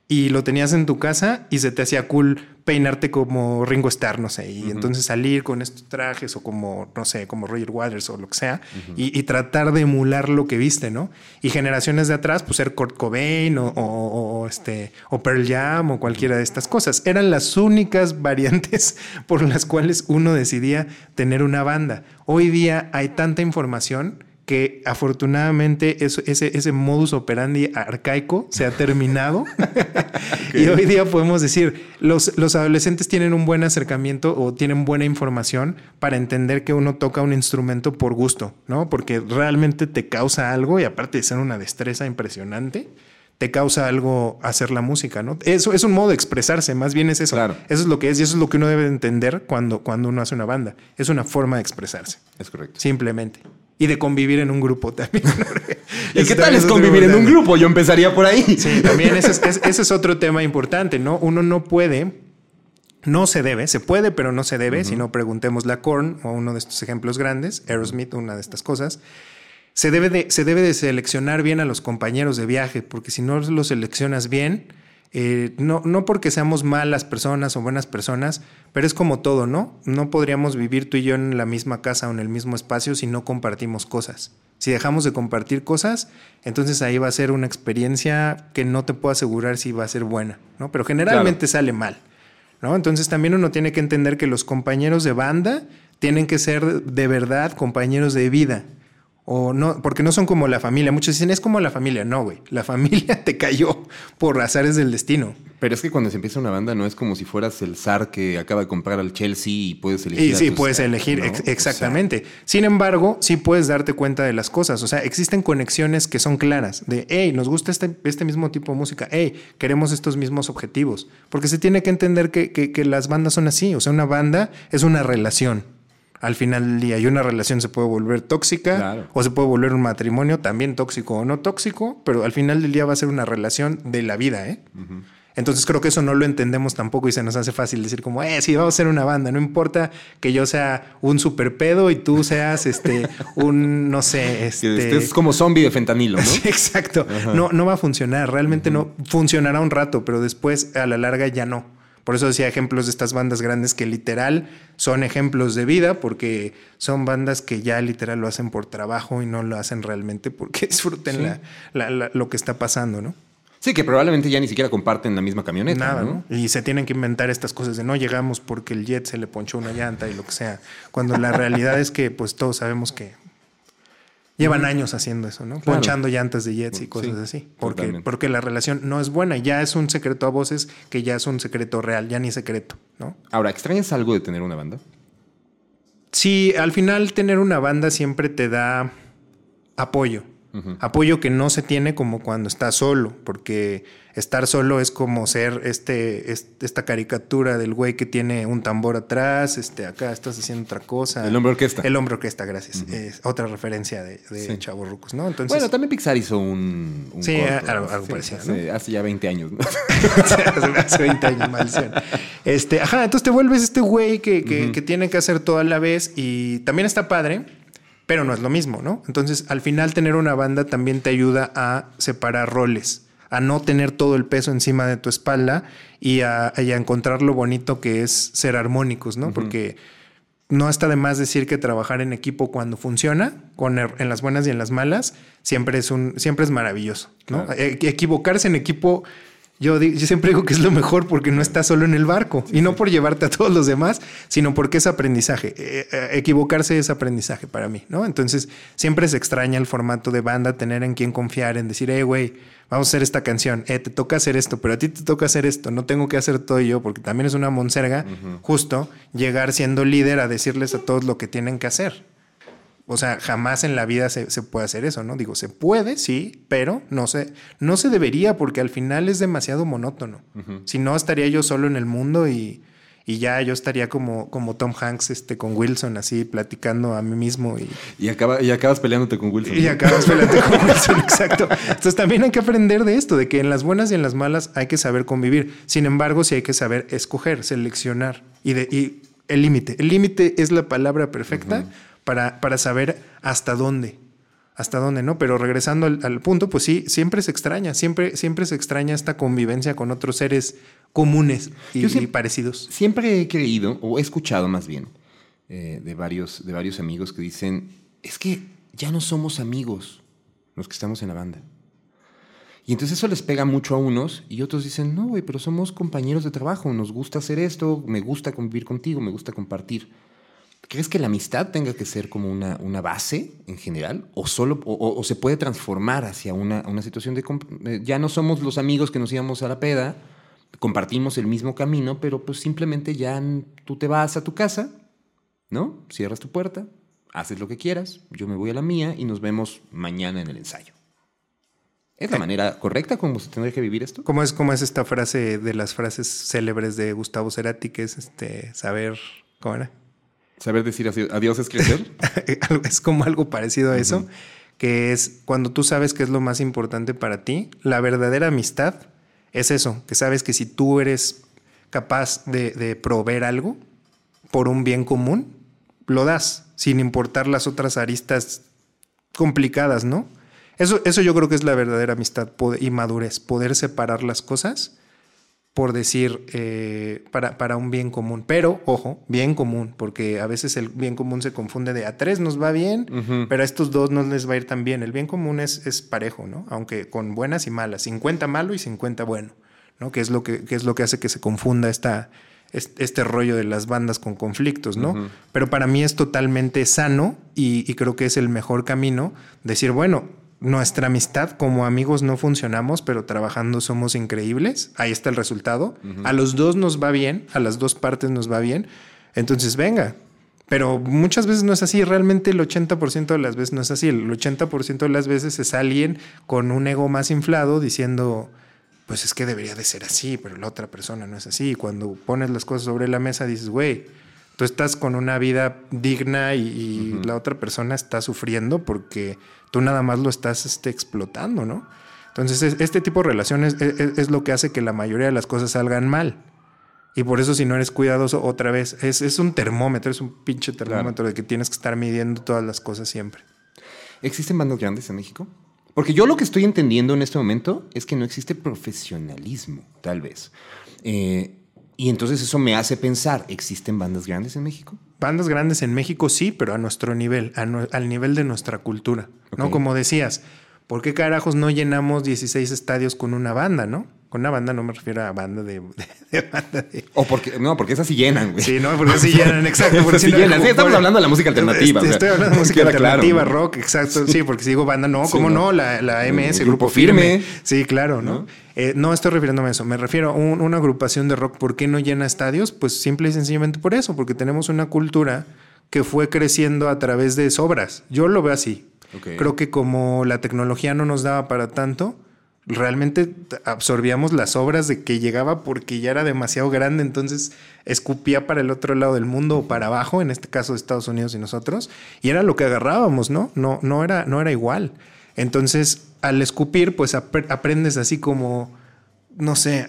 y lo tenías en tu casa y se te hacía cool peinarte como Ringo Starr, no sé, y entonces salir con estos trajes o como, no sé, como Roger Waters o lo que sea, y, tratar de emular lo que viste, ¿no? Y generaciones de atrás, pues ser Kurt Cobain o, este, o Pearl Jam o cualquiera de estas cosas. Eran las únicas [laughs] variantes por las cuales uno decidía tener una banda. Hoy día hay tanta información que afortunadamente ese, ese modus operandi arcaico se ha terminado [laughs] [laughs] y hoy día podemos decir, los, los adolescentes tienen un buen acercamiento o tienen buena información para entender que uno toca un instrumento por gusto, ¿no? Porque realmente te causa algo y aparte de ser una destreza impresionante, te causa algo hacer la música, ¿no? Eso es un modo de expresarse, más bien es eso. Claro. Eso es lo que es y eso es lo que uno debe entender cuando, cuando uno hace una banda. Es una forma de expresarse. Es correcto. Simplemente y de convivir en un grupo también. [laughs] ¿Y qué tal es convivir en un grupo? Yo empezaría por ahí. Sí, también ese es, otro tema importante, ¿no? Uno no puede, no se debe, se puede, pero no se debe, si no preguntemos la Korn o uno de estos ejemplos grandes, Aerosmith, una de estas cosas. Se debe, de, se debe de seleccionar bien a los compañeros de viaje, porque si no los seleccionas bien, eh, no, no porque seamos malas personas o buenas personas, pero es como todo, ¿no? No podríamos vivir tú y yo en la misma casa o en el mismo espacio si no compartimos cosas. Si dejamos de compartir cosas, entonces ahí va a ser una experiencia que no te puedo asegurar si va a ser buena, ¿no? Pero generalmente sale mal, ¿no? Entonces también uno tiene que entender que los compañeros de banda tienen que ser de verdad compañeros de vida o no, porque no son como la familia. Muchos dicen, es como la familia. No, güey. La familia [laughs] te cayó por azares del destino. Pero es que cuando se empieza una banda no es como si fueras el zar que acaba de comprar al Chelsea y puedes elegir. Y sí, puedes elegir, exactamente. Sin embargo, sí puedes darte cuenta de las cosas. O sea, existen conexiones que son claras. De, hey, nos gusta este, este mismo tipo de música. Hey, queremos estos mismos objetivos. Porque se tiene que entender que, que las bandas son así. O sea, una banda es una relación al final del día. Y una relación se puede volver tóxica o se puede volver un matrimonio también tóxico o no tóxico, pero al final del día va a ser una relación de la vida, ¿eh? Entonces creo que eso no lo entendemos tampoco y se nos hace fácil decir como, eh, sí, vamos a ser una banda, no importa que yo sea un super pedo y tú seas este, [laughs] un, no sé, este... Es como zombie de fentanilo, ¿no? [laughs] exacto. No, no va a funcionar, realmente no funcionará un rato, pero después a la larga ya no. Por eso decía ejemplos de estas bandas grandes que literal son ejemplos de vida, porque son bandas que ya literal lo hacen por trabajo y no lo hacen realmente porque [laughs] disfruten lo que está pasando, ¿no? Sí, que probablemente ya ni siquiera comparten la misma camioneta. Nada, ¿no? Y se tienen que inventar estas cosas de no llegamos porque el jet se le ponchó una llanta y lo que sea. Cuando la realidad es que pues todos sabemos que Llevan años haciendo eso, ¿no? Ponchando llantas de jets y cosas así. Porque, porque la relación no es buena. Ya es un secreto a voces que ya es un secreto real, ya ni secreto, ¿no? Ahora, ¿extrañas algo de tener una banda? Sí, al final tener una banda siempre te da apoyo. Apoyo que no se tiene como cuando estás solo, porque estar solo es como ser este, esta caricatura del güey que tiene un tambor atrás, este, acá estás haciendo otra cosa. El hombre orquesta. El hombre orquesta, gracias. Es otra referencia de, de Chavos Rucos, ¿no? Entonces, bueno, también Pixar hizo un. sí, algo, parecido. Hace, ya 20 años, ¿no? [laughs] hace, 20 años, maldición. Este, ajá, entonces te vuelves este güey que, que, que tiene que hacer todo a la vez y también está padre pero no es lo mismo, ¿no? Entonces, al final tener una banda también te ayuda a separar roles, a no tener todo el peso encima de tu espalda y a, encontrar lo bonito que es ser armónicos, ¿no? Porque no está de más decir que trabajar en equipo cuando funciona, con er, en las buenas y en las malas, siempre es un siempre es maravilloso, ¿no? E, equivocarse en equipo Yo, yo, siempre digo que es lo mejor porque no estás solo en el barco y no por llevarte a todos los demás, sino porque es aprendizaje. Eh, eh, equivocarse es aprendizaje para mí, ¿no? Entonces siempre se extraña el formato de banda, tener en quien confiar, en decir, eh, güey, vamos a hacer esta canción, eh, te toca hacer esto, pero a ti te toca hacer esto, no tengo que hacer todo yo porque también es una monserga, justo llegar siendo líder a decirles a todos lo que tienen que hacer. O sea, jamás en la vida se, puede hacer eso, ¿no? Digo, se puede, sí, pero no se, no se debería porque al final es demasiado monótono. Si no, estaría yo solo en el mundo y, y, ya yo estaría como, como Tom Hanks este, con Wilson, así platicando a mí mismo. Y, y, acaba, y acabas peleándote con Wilson. Y acabas [laughs] peleándote con Wilson, exacto. Entonces también hay que aprender de esto, de que en las buenas y en las malas hay que saber convivir. Sin embargo, sí hay que saber escoger, seleccionar y, de, y el límite. El límite es la palabra perfecta para, saber hasta dónde. Hasta dónde, ¿no? Pero regresando al, punto, pues sí, siempre se extraña, siempre, siempre se extraña esta convivencia con otros seres comunes y, parecidos. Siempre he creído, o he escuchado más bien, eh, de, varios, de varios amigos que dicen, es que ya no somos amigos los que estamos en la banda. Y entonces eso les pega mucho a unos y otros dicen, no, güey, pero somos compañeros de trabajo, nos gusta hacer esto, me gusta convivir contigo, me gusta compartir. ¿Crees que la amistad tenga que ser como una, una base en general? ¿O, solo, o, se puede transformar hacia una, una situación de... Eh, ya no somos los amigos que nos íbamos a la peda, compartimos el mismo camino, pero pues simplemente ya tú te vas a tu casa, ¿no? Cierras tu puerta, haces lo que quieras, yo me voy a la mía y nos vemos mañana en el ensayo. ¿Es la manera correcta como se tendría que vivir esto? ¿Cómo es, cómo es esta frase de las frases célebres de Gustavo Cerati, que es este, saber, ¿cómo era? Saber decir adiós es crecer. [laughs] es como algo parecido a eso, que es cuando tú sabes qué es lo más importante para ti, la verdadera amistad es eso, que sabes que si tú eres capaz de, proveer algo por un bien común, lo das, sin importar las otras aristas complicadas, ¿no? Eso, eso yo creo que es la verdadera amistad y madurez, poder separar las cosas por decir, eh, para, para, un bien común. Pero, ojo, bien común, porque a veces el bien común se confunde de a tres nos va bien, pero a estos dos no les va a ir tan bien. El bien común es, es parejo, ¿no? Aunque con buenas y malas, 50 malo y 50 bueno, ¿no? Que es lo que, es lo que hace que se confunda esta, este, rollo de las bandas con conflictos, ¿no? Pero para mí es totalmente sano y, y creo que es el mejor camino decir, bueno, nuestra amistad como amigos no funcionamos, pero trabajando somos increíbles. Ahí está el resultado. A los dos nos va bien, a las dos partes nos va bien. Entonces, venga. Pero muchas veces no es así. Realmente el 80% de las veces no es así. El 80% de las veces es alguien con un ego más inflado diciendo, pues es que debería de ser así, pero la otra persona no es así. Y cuando pones las cosas sobre la mesa dices, güey, tú estás con una vida digna y, la otra persona está sufriendo porque tú nada más lo estás este, explotando, ¿no? Entonces, este tipo de relaciones es, lo que hace que la mayoría de las cosas salgan mal. Y por eso, si no eres cuidadoso, otra vez, es, un termómetro, es un pinche termómetro de que tienes que estar midiendo todas las cosas siempre. ¿Existen bandas grandes en México? Porque yo lo que estoy entendiendo en este momento es que no existe profesionalismo, tal vez. Eh, y entonces eso me hace pensar, ¿existen bandas grandes en México? Bandas grandes en México sí, pero a nuestro nivel, al nivel de nuestra cultura. ¿no? Como decías, ¿por qué carajos no llenamos 16 estadios con una banda, no? Con una banda no me refiero a banda de, [laughs] banda de... O porque, no, porque esas sí llenan, güey. Sí, no, porque así llenan, exacto. Porque sí llenan. Sí, estamos hablando de la música alternativa. Estoy hablando de [laughs] música alternativa, rock, exacto. Sí, porque si digo banda, no, ¿cómo no? La, la MS, Grupo, Firme. Sí, claro, ¿no? Eh, no estoy refiriéndome a eso, me refiero a una agrupación de rock. ¿Por qué no llena estadios? Pues simple y sencillamente por eso, porque tenemos una cultura que fue creciendo a través de sobras. Yo lo veo así. Creo que como la tecnología no nos daba para tanto, realmente absorbíamos las obras de que llegaba porque ya era demasiado grande, entonces escupía para el otro lado del mundo o para abajo, en este caso de Estados Unidos y nosotros, y era lo que agarrábamos, ¿no? No, no, era, no era igual. Entonces, al escupir, pues aprendes así como, no sé,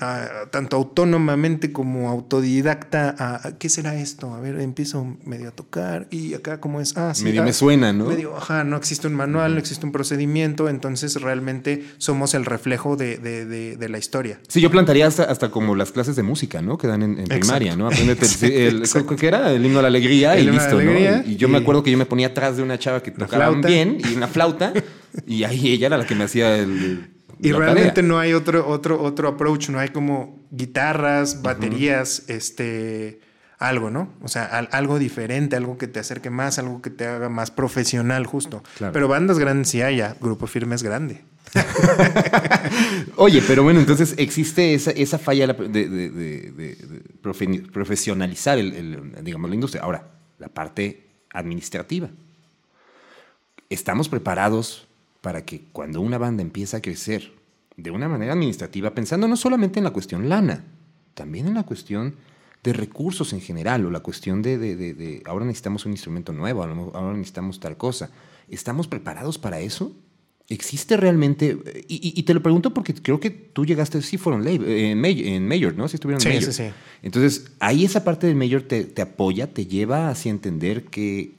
tanto autónomamente como autodidacta a, ¿qué será esto? A ver, empiezo medio a tocar y acá como es, ah, sí. Medio ah, me suena, ¿no? Medio, ajá, no existe un manual, no existe un procedimiento, entonces realmente somos el reflejo de, de, la historia. Sí, yo plantaría hasta, hasta, como las clases de música, ¿no? Que dan en, primaria, ¿no? Aprendete el, [laughs] ¿qué era? El himno a la alegría y listo, ¿no? Y, yo me acuerdo que yo me ponía atrás de una chava que tocaba bien y una flauta y ahí ella era la que me hacía el Y la realmente tarea. no hay otro, otro, otro approach, no hay como guitarras, baterías, este, algo, ¿no? O sea, al- algo diferente, algo que te acerque más, algo que te haga más profesional, justo. Claro. Pero bandas grandes sí hay, ya. Grupo Firme es grande. [laughs] Oye, pero bueno, entonces existe esa, esa falla de, de- de- de- de profe- profesionalizar el, el, digamos, la industria. Ahora, la parte administrativa. Estamos preparados para que cuando una banda empieza a crecer de una manera administrativa, pensando no solamente en la cuestión lana, también en la cuestión de recursos en general o la cuestión de, de- de- de ahora necesitamos un instrumento nuevo, ahora necesitamos tal cosa. ¿Estamos preparados para eso? ¿Existe realmente? Y, y- y te lo pregunto porque creo que tú llegaste, sí fueron eh, en, Mayor, en Mayor, ¿no? Sí estuvieron en Sí, Mayor. sí, sí. Entonces, ahí esa parte del Mayor te, te apoya, te lleva hacia entender que,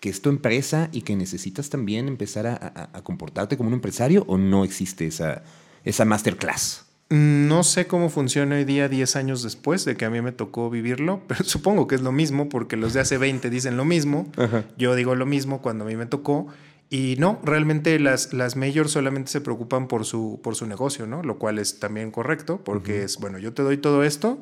que es tu empresa y que necesitas también empezar a, a- a comportarte como un empresario o no existe esa, esa masterclass. No sé cómo funciona hoy día 10 años después de que a mí me tocó vivirlo, [laughs] pero supongo que es lo mismo porque los de hace 20 dicen lo mismo. Ajá. Yo digo lo mismo cuando a mí me tocó. Y no, realmente las, las majors solamente se preocupan por su, por su negocio, ¿no? Lo cual es también correcto porque es, bueno, yo te doy todo esto,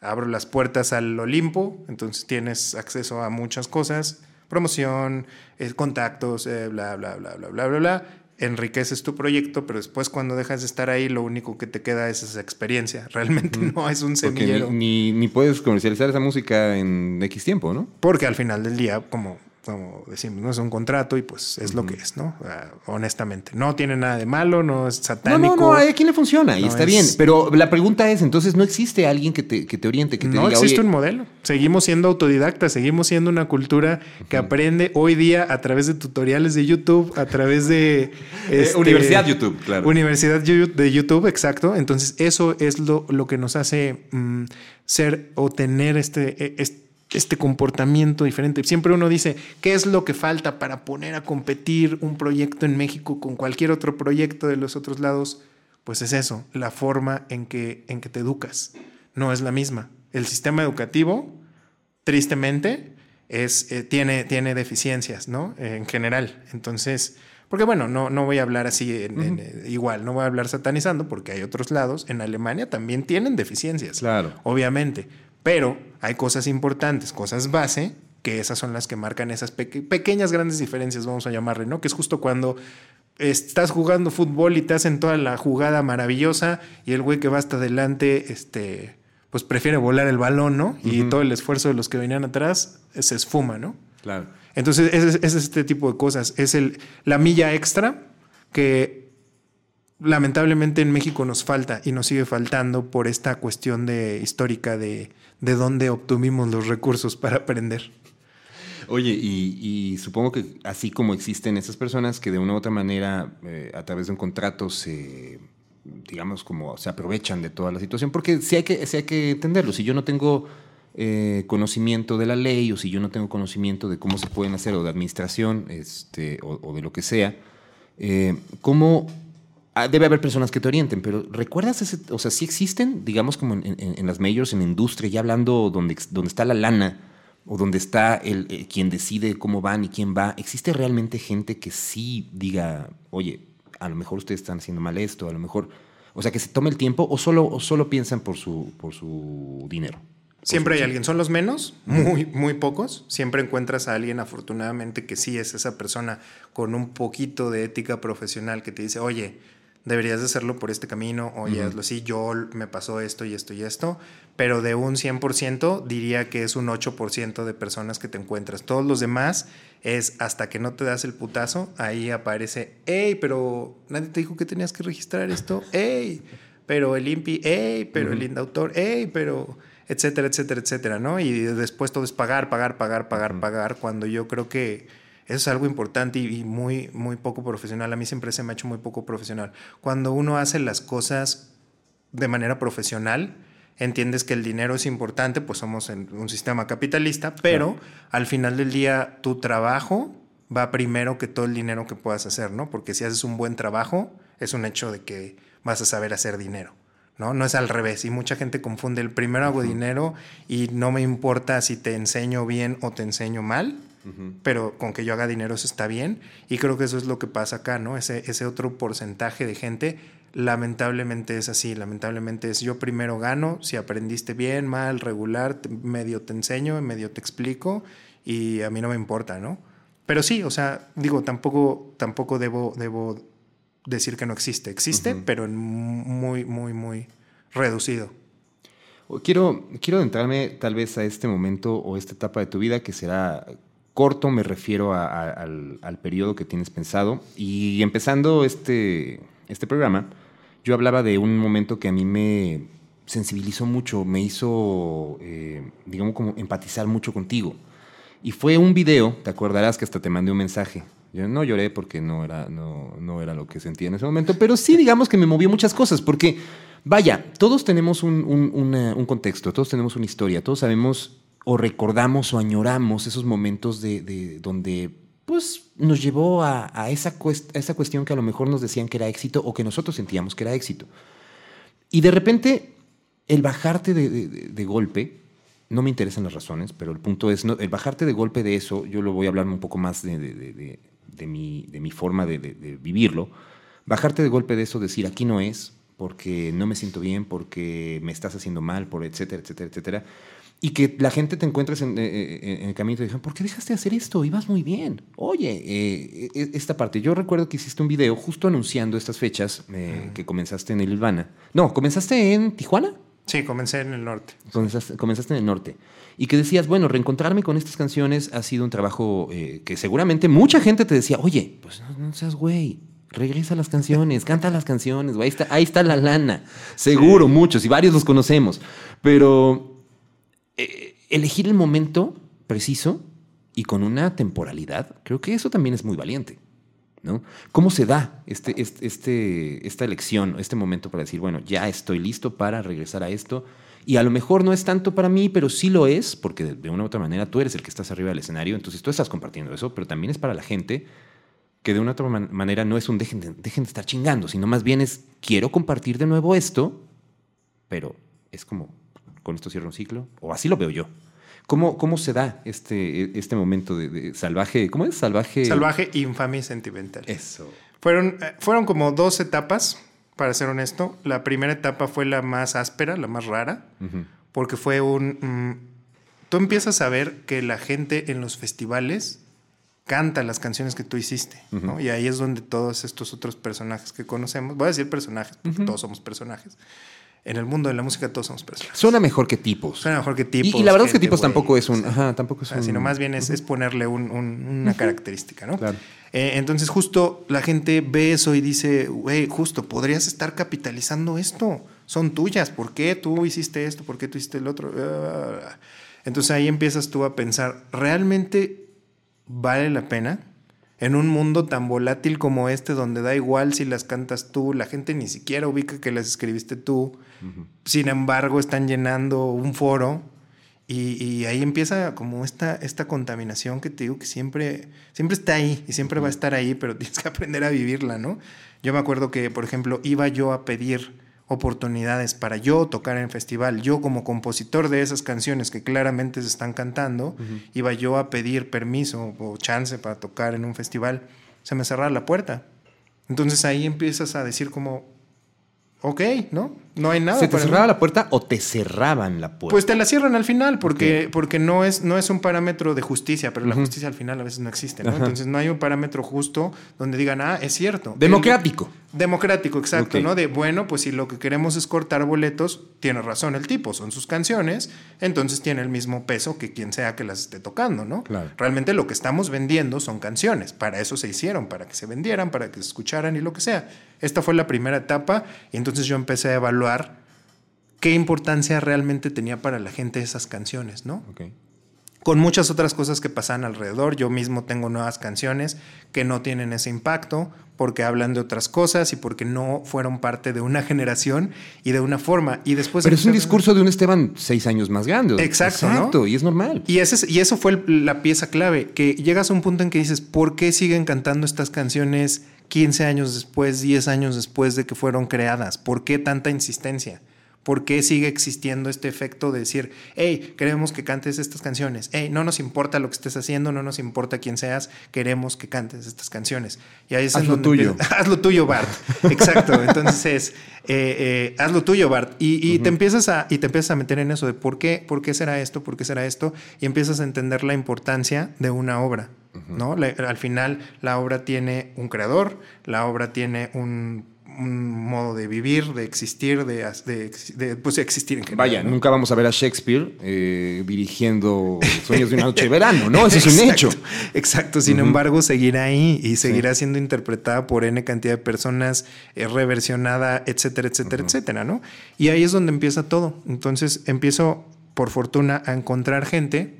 abro las puertas al Olimpo, entonces tienes acceso a muchas cosas, promoción, eh, contactos, eh, bla, bla, bla, bla, bla, bla, bla. Enriqueces tu proyecto, pero después cuando dejas de estar ahí, lo único que te queda es esa experiencia. [laughs] Realmente no es un semillero. ni, ni, ni puedes comercializar esa música en X tiempo, ¿no? Porque al final del día, como, como decimos, no es un contrato y pues es lo que es, ¿no? Honestamente. No tiene nada de malo, no es No, satánico. no, no, a quién le funciona y No está es- bien. Pero la pregunta es, entonces, ¿no existe alguien que te, que te oriente, que te no diga, existe oye, un modelo. Seguimos siendo autodidactas, seguimos siendo una cultura que aprende hoy día a través de tutoriales de YouTube, a través de... [laughs] este, Eh, Universidad YouTube, claro. Universidad de YouTube, exacto. Entonces eso es lo, lo que nos hace mm, ser o tener este, e- este comportamiento diferente. Siempre uno dice, ¿qué es lo que falta para poner a competir un proyecto en México con cualquier otro proyecto de los otros lados? Pues es eso, la forma en que, en que te educas. No es la misma. El sistema educativo, tristemente, es, eh, tiene, tiene deficiencias, ¿no? Eh, en general. Entonces, porque bueno, no, no voy a hablar así en- en, eh, igual, no voy a hablar satanizando porque hay otros lados. En Alemania también tienen deficiencias. Claro. Obviamente. Pero hay cosas importantes, cosas base, que esas son las que marcan esas peque- pequeñas, grandes diferencias, vamos a llamarle, ¿no? Que es justo cuando estás jugando fútbol y te hacen toda la jugada maravillosa y el güey que va hasta adelante, este, pues prefiere volar el balón, ¿no? Y todo el esfuerzo de los que venían atrás se esfuma, ¿no? Claro. Entonces, es, es este tipo de cosas. Es el, la milla extra que lamentablemente en México nos falta y nos sigue faltando por esta cuestión de, histórica de, de dónde obtuvimos los recursos para aprender. Oye, y, supongo que así como existen esas personas que de una u otra manera, eh, a través de un contrato, se, digamos, como se aprovechan de toda la situación, porque sí hay que, que entenderlo. Si yo no tengo eh, conocimiento de la ley o si yo no tengo conocimiento de cómo se pueden hacer o de administración este, o, de lo que sea, eh, ¿cómo Debe haber personas que te orienten, pero ¿recuerdas ese? O sea, sí existen, digamos, como en, en- en las majors, en industria, ya hablando donde, donde está la lana o donde está el, eh, quien decide cómo van y quién va. ¿Existe realmente gente que sí diga, oye, a lo mejor ustedes están haciendo mal esto, a lo mejor. O sea, que se tome el tiempo o solo, o solo piensan por su, por su dinero? Siempre hay alguien, son los menos, muy, muy pocos. Siempre encuentras a alguien, afortunadamente, que sí es esa persona con un poquito de ética profesional que te dice, oye, deberías de hacerlo por este camino, oye, hazlo así, yo me pasó esto y esto y esto, pero de un 100% diría que es un 8% de personas que te encuentras. Todos los demás es hasta que no te das el putazo, ahí aparece, hey, pero nadie te dijo que tenías que registrar esto, hey, pero el INPI, hey, pero el indautor, hey, pero etcétera, etcétera, etcétera, ¿no? Y después todo es pagar, pagar, pagar, pagar, pagar, cuando yo creo que eso es algo importante y y muy, muy poco profesional. A mí siempre se me ha hecho muy poco profesional. Cuando uno hace las cosas de manera profesional, entiendes que el dinero es importante, pues somos en un sistema capitalista, pero al final del día tu trabajo va primero que todo el dinero que puedas hacer, ¿no? Porque si haces un buen trabajo, es un hecho de que vas a saber hacer dinero. ¿no? No es al revés. Y mucha gente confunde el primero hago dinero y no me importa si te enseño bien o te enseño mal, pero con que yo haga dinero eso está bien. Y creo que eso es lo que pasa acá, ¿no? Ese, ese otro porcentaje de gente lamentablemente es así, lamentablemente es yo primero gano, si aprendiste bien, mal, regular, medio te enseño, medio te explico y a mí no me importa, ¿no? Pero sí, o sea, digo, tampoco, tampoco debo, debo decir que no existe, existe, pero en muy, muy, muy reducido. Quiero, quiero adentrarme tal vez a este momento o esta etapa de tu vida que será corto, me refiero al, al periodo que tienes pensado. Y empezando este, este programa, yo hablaba de un momento que a mí me sensibilizó mucho, me hizo, eh, digamos, como empatizar mucho contigo. Y fue un video, te acordarás que hasta te mandé un mensaje. Yo no lloré porque no era, no, no era lo que sentía en ese momento, pero sí digamos que me movió muchas cosas, porque, vaya, todos tenemos un, un, contexto, todos tenemos una historia, todos sabemos o recordamos o añoramos esos momentos de, de donde pues nos llevó a, esa esa cuestión que a lo mejor nos decían que era éxito o que nosotros sentíamos que era éxito. Y de repente, el bajarte de, golpe, no me interesan las razones, pero el punto es, el bajarte de golpe de eso, yo lo voy a hablar un poco más de, mi, de mi forma de, vivirlo, bajarte de golpe de eso, decir aquí no es, porque no me siento bien, porque me estás haciendo mal, por etcétera, etcétera, etcétera y que la gente te encuentres en, eh, eh, en, el camino y te digan, ¿por qué dejaste de hacer esto? Ibas muy bien. Oye, eh, e, esta parte, yo recuerdo que hiciste un video justo anunciando estas fechas que comenzaste en el Ilvana. No, ¿comenzaste en Tijuana? Sí, comencé en el norte. Comenzaste, comenzaste en el norte. Y que decías, bueno, reencontrarme con estas canciones ha sido un trabajo que seguramente mucha gente te decía, oye, pues no, seas güey, regresa a las canciones, canta las canciones, ahí está, ahí está la lana. Seguro, muchos, y varios los conocemos. Pero eh, elegir el momento preciso y con una temporalidad, creo que eso también es muy valiente. ¿no? ¿Cómo se da este, este, este, esta elección, este momento para decir, bueno, ya estoy listo para regresar a esto? Y a lo mejor no es tanto para mí, pero sí lo es, porque de una u otra manera tú eres el que estás arriba del escenario, entonces tú estás compartiendo eso, pero también es para la gente que de una u otra manera no es un de, dejen de estar chingando, sino más bien es quiero compartir de nuevo esto, pero es como con esto cierro un ciclo, o así lo veo yo. ¿Cómo, cómo se da este, este momento de, salvaje? ¿Cómo es? Salvaje. Salvaje, infamia sentimental. Eso. Fueron, eh, fueron como dos etapas, para ser honesto. La primera etapa fue la más áspera, la más rara, porque fue un. Mm, tú empiezas a ver que la gente en los festivales canta las canciones que tú hiciste, Y ahí es donde todos estos otros personajes que conocemos, voy a decir personajes, porque todos somos personajes, en el mundo de la música todos somos personas. Suena mejor que tipos. Suena mejor que tipos. Y, la verdad es que tipos tampoco es un... Ajá, tampoco es Sino más bien es, ponerle una característica, ¿no? Claro. Eh, entonces justo la gente ve eso y dice, güey, justo, podrías estar capitalizando esto. Son tuyas. ¿Por qué tú hiciste esto? ¿Por qué tú hiciste el otro? Entonces ahí empiezas tú a pensar, ¿realmente vale la pena? En un mundo tan volátil como este, donde da igual si las cantas tú, la gente ni siquiera ubica que las escribiste tú, sin embargo están llenando un foro y, ahí empieza como esta, esta contaminación que te digo que siempre, siempre está ahí y siempre va a estar ahí, pero [laughs] tienes que aprender a vivirla, ¿no? Yo me acuerdo que, por ejemplo, iba yo a pedir oportunidades para yo tocar en festival. Yo como compositor de esas canciones que claramente se están cantando, iba yo a pedir permiso o chance para tocar en un festival. Se me cerraba la puerta. Entonces ahí empiezas a decir como, ok, ¿no? No hay nada. ¿Se te cerraba la puerta o te cerraban la puerta? Pues te la cierran al final, porque, porque no, es, no es un parámetro de justicia, pero la justicia al final a veces no existe, ¿no? Entonces no hay un parámetro justo donde digan, ah, es cierto. Democrático. democrático, exacto, ¿no? De, bueno, pues si lo que queremos es cortar boletos, tiene razón el tipo, son sus canciones, entonces tiene el mismo peso que quien sea que las esté tocando, ¿no? Claro. Realmente lo que estamos vendiendo son canciones, para eso se hicieron, para que se vendieran, para que se escucharan y lo que sea. Esta fue la primera etapa y entonces yo empecé a evaluar qué importancia realmente tenía para la gente esas canciones, ¿no? Con muchas otras cosas que pasan alrededor. Yo mismo tengo nuevas canciones que no tienen ese impacto porque hablan de otras cosas y porque no fueron parte de una [laughs] generación y de una forma. Y después Pero es un discurso de un Esteban seis años más grande. Exacto. Exacto, y es normal. Y, ese, y eso fue la pieza clave, que llegas a un punto en que dices, ¿por qué siguen cantando estas canciones 15 años después, 10 años después de que fueron creadas? ¿Por qué tanta insistencia? ¿Por qué sigue existiendo este efecto de decir, hey, queremos que cantes estas canciones? Hey, no nos importa lo que estés haciendo, no nos importa quién seas, queremos que cantes estas canciones. Y ahí es haz lo tuyo. [laughs] haz lo tuyo, Bart. Exacto. Entonces, eh, eh, haz lo tuyo, Bart. Y, te empiezas a, y te empiezas a meter en eso de por qué, por qué será esto, por qué será esto, y empiezas a entender la importancia de una obra. ¿No? al final, la obra tiene un creador, la obra tiene un un modo de vivir, de existir, de, de, pues, existir en general. Vaya, nunca vamos a ver a Shakespeare eh, dirigiendo Sueños de una noche de verano, ¿no? Eso es un hecho. Exacto, sin embargo, seguirá ahí y seguirá siendo interpretada por N cantidad de personas, eh, reversionada, etcétera, etcétera, etcétera, ¿no? Y ahí es donde empieza todo. Entonces empiezo, por fortuna, a encontrar gente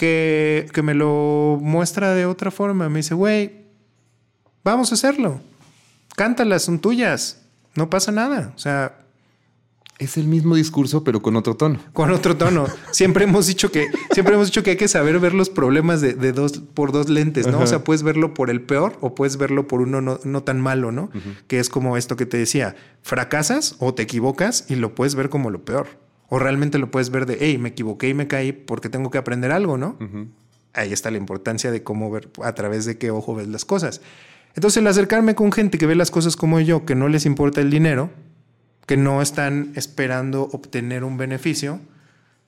que, que me lo muestra de otra forma. Me dice, güey, vamos a hacerlo cántalas, son tuyas, no pasa nada. O sea, es el mismo discurso, pero con otro tono. Con otro tono. siempre hemos dicho que, siempre hemos dicho que hay que saber ver los problemas de, dos, por dos lentes, ¿no? O sea, puedes verlo por el peor o puedes verlo por uno no, tan malo, ¿no? Que es como esto que te decía, fracasas o te equivocas y lo puedes ver como lo peor. O realmente lo puedes ver de, hey, me equivoqué y me caí porque tengo que aprender algo, ¿no? Ahí está la importancia de cómo ver, a través de qué ojo ves las cosas. Entonces, el acercarme con gente que ve las cosas como yo, que no les importa el dinero, que no están esperando obtener un beneficio,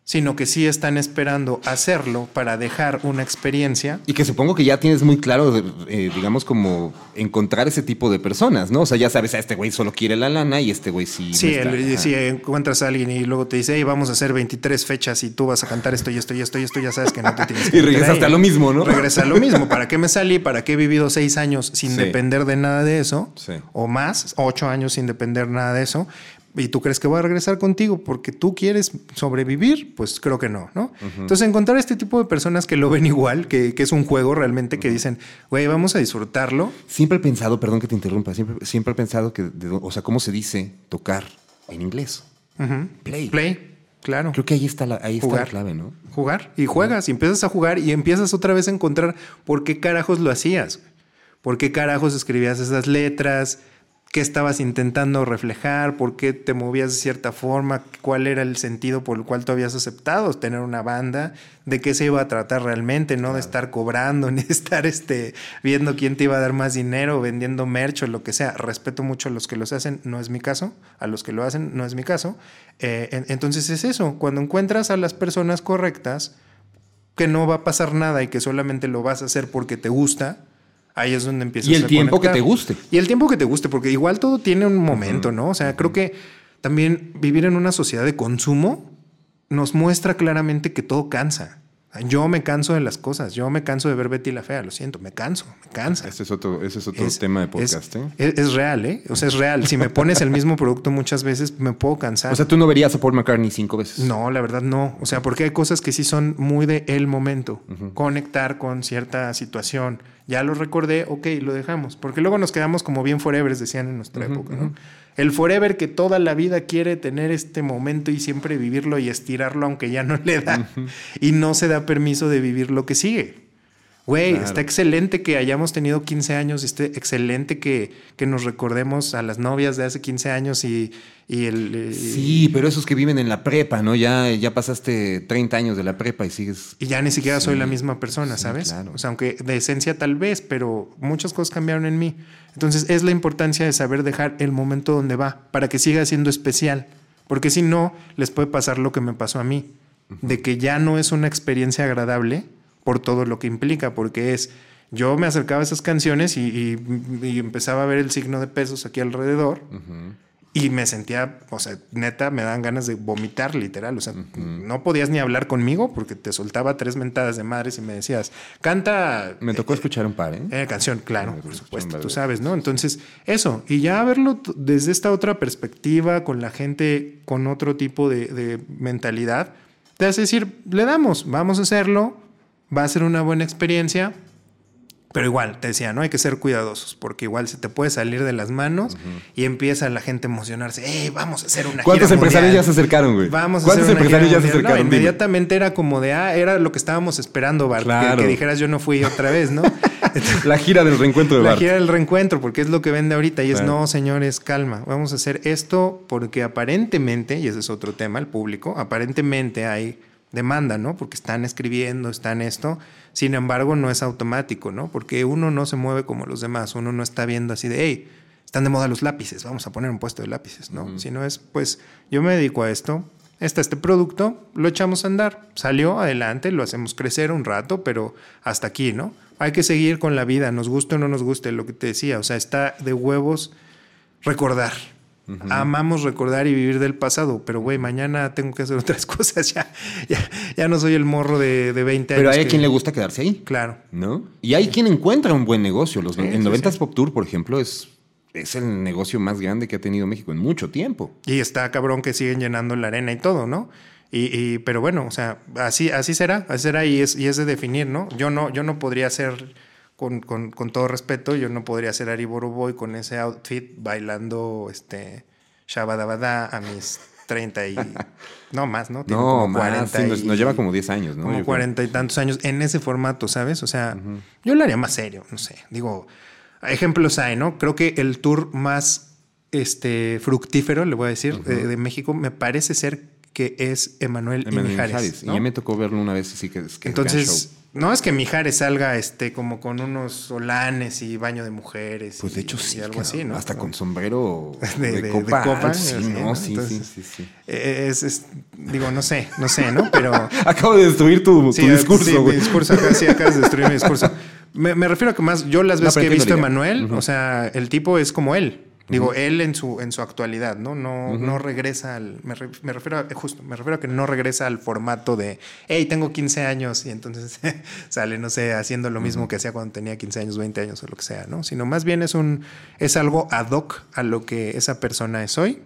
sino que sí están esperando hacerlo para dejar una experiencia. Y que supongo que ya tienes muy claro, eh, digamos, como encontrar ese tipo de personas, ¿no? O sea, ya sabes, a este güey solo quiere la lana y este güey sí. Sí, si encuentras a alguien y luego te dice, hey, vamos a hacer 23 fechas y tú vas a cantar esto y esto y esto y esto, ya sabes que no te tienes [laughs] que. y regresaste a lo mismo, ¿no? Regresa a lo [laughs] mismo. ¿Para qué me salí? ¿Para qué he vivido seis años sin depender de nada de eso? Sí. O más, ocho años sin depender nada de eso y tú crees que voy a regresar contigo porque tú quieres sobrevivir, pues creo que no, ¿no? Entonces encontrar este tipo de personas que lo ven igual, que, es un juego realmente, que dicen, güey, vamos a disfrutarlo. Siempre he pensado, perdón que te interrumpa, siempre, siempre he pensado que, o sea, ¿cómo se dice tocar en inglés? Play. Play. Claro. Creo que ahí está la, ahí está la clave, ¿no? Jugar. Y juegas, y empiezas a jugar y empiezas otra vez a encontrar por qué carajos lo hacías. ¿Por qué carajos escribías esas letras? Qué estabas intentando reflejar, por qué te movías de cierta forma, cuál era el sentido por el cual tú habías aceptado tener una banda, de qué se iba a tratar realmente, no de estar cobrando, [laughs] ni de estar este, viendo quién te iba a dar más dinero, vendiendo merch o lo que sea. Respeto mucho a los que los hacen, no es mi caso, a los que lo hacen, no es mi caso. Eh, entonces es eso, cuando encuentras a las personas correctas, que no va a pasar nada y que solamente lo vas a hacer porque te gusta, Ahí es donde empiezas Y el tiempo que te guste. Y el tiempo que te guste, porque igual todo tiene un momento, ¿no? O sea, creo que también vivir en una sociedad de consumo nos muestra claramente que todo cansa. Yo me canso de las cosas, yo me canso de ver Betty la Fea, lo siento, me canso, me cansa. Ese es otro, ese es otro tema de podcast, ¿eh? Es, real, ¿eh? O sea, es real. Si me pones el mismo producto muchas veces, me puedo cansar. O sea, tú no verías a Paul McCartney cinco veces. No, la verdad no. O sea, porque hay cosas que sí son muy de el momento. Conectar con cierta situación, ya lo recordé, ok, lo dejamos. Porque luego nos quedamos como bien forever, decían en nuestra época, ¿no? El forever que toda la vida quiere tener este momento y siempre vivirlo y estirarlo aunque ya no le da. Y no se da permiso de vivir lo que sigue. Güey, está excelente que hayamos tenido 15 años, está excelente que, que, nos recordemos a las novias de hace 15 años y, y el... Eh, sí, pero esos que viven en la prepa, ¿no? Ya, ya pasaste 30 años de la prepa y sigues... Y ya ni siquiera soy la misma persona, ¿sabes? O sea, aunque de esencia tal vez, pero muchas cosas cambiaron en mí. Entonces es la importancia de saber dejar el momento donde va para que siga siendo especial. Porque si no, les puede pasar lo que me pasó a mí, de que ya no es una experiencia agradable por todo lo que implica, porque es, yo me acercaba a esas canciones y, empezaba a ver el signo de pesos aquí alrededor. Y me sentía, o sea, neta, me dan ganas de vomitar, literal. O sea, no podías ni hablar conmigo porque te soltaba tres mentadas de madres y me decías, canta. Me tocó escuchar un par, ¿eh? eh canción, claro, por supuesto, tú sabes, ¿no? Entonces, eso. Y ya verlo desde esta otra perspectiva, con la gente con otro tipo de, de mentalidad, te hace decir, le damos, vamos a hacerlo, va a ser una buena experiencia, pero igual, te decía, no hay que ser cuidadosos, porque igual se te puede salir de las manos y empieza la gente a emocionarse. ¡Eh, vamos a hacer una ¿Cuántos empresarios ya se acercaron, güey? Vamos a ¿Cuántos hacer empresarios ya se acercaron? inmediatamente era como de, ah, era lo que estábamos esperando, Bart, que, dijeras yo no fui otra vez, ¿no? [laughs] la gira del reencuentro de La Bart. gira del reencuentro, porque es lo que vende ahorita. Y es, no, señores, calma. Vamos a hacer esto porque aparentemente, y ese es otro tema, el público, aparentemente hay demanda, ¿no? Porque están escribiendo, están esto. Sin embargo, no es automático, ¿no? Porque uno no se mueve como los demás. Uno no está viendo así de, hey, están de moda los lápices, vamos a poner un puesto de lápices, ¿no? Ujú. Sino es, pues, yo me dedico a esto, está este producto, lo echamos a andar, salió adelante, lo hacemos crecer un rato, pero hasta aquí, ¿no? Hay que seguir con la vida, nos guste o no nos guste, lo que te decía, o sea, está de huevos recordar. Amamos recordar y vivir del pasado, pero güey, mañana tengo que hacer otras [laughs] cosas, ya, ya, ya no soy el morro de, de 20 Pero años. hay a que- quien le gusta quedarse ahí. Claro. ¿No? Y hay quien encuentra un buen negocio. Los, Sí, en sí, 90s sí. Pop Tour, por ejemplo, es, es el negocio más grande que ha tenido México en mucho tiempo. Y está cabrón que siguen llenando la arena y todo, ¿no? Y, y- pero bueno, o sea, así, así será, así será y es, y es de definir, ¿no? Yo no, yo no podría ser, con, con, con todo respeto, yo no podría ser Ari Boroboy con ese outfit bailando este Shabadabada a mis 30 y... [laughs] No, más, ¿no? Tengo No, como más, 40 sí, nos, lleva como 10 años, ¿no? como Yo creo. 40 y tantos años en ese formato, ¿sabes? O sea, yo lo haría más serio, no sé. Digo, ejemplos hay, ¿no? Creo que el tour más este, fructífero, le voy a decir, de, de México, me parece ser que es Emanuel y Emanuel Mijares. Mijares. ¿no? Y ya me tocó verlo una vez, así que es que Entonces. No es que Mijares salga este, como con unos solanes y baño de mujeres. Pues y- de hecho y sí, algo cabrón, así, ¿no? hasta con sombrero [laughs] De- de, de- de copa. sí, así, no, ¿no? sí, Entonces- sí, sí, sí. Es, es- digo, no sé, no sé, ¿no? Pero... [laughs] Acabo de destruir tu, tu discurso, sí, mi güey. discurso acá, sí, acabas de destruir mi discurso. [laughs] Me, me refiero a que más, yo las veces que he visto a. Manuel, o sea, el tipo es como él. Digo, él en su, en su actualidad, ¿no? No, no regresa al. Me, re- me refiero a, justo, me refiero a que no regresa al formato de hey, tengo 15 años y entonces [laughs] sale, no sé, haciendo lo mismo que hacía cuando tenía 15 años, 20 años o lo que sea, ¿no? Sino más bien es un. es algo ad hoc a lo que esa persona es hoy.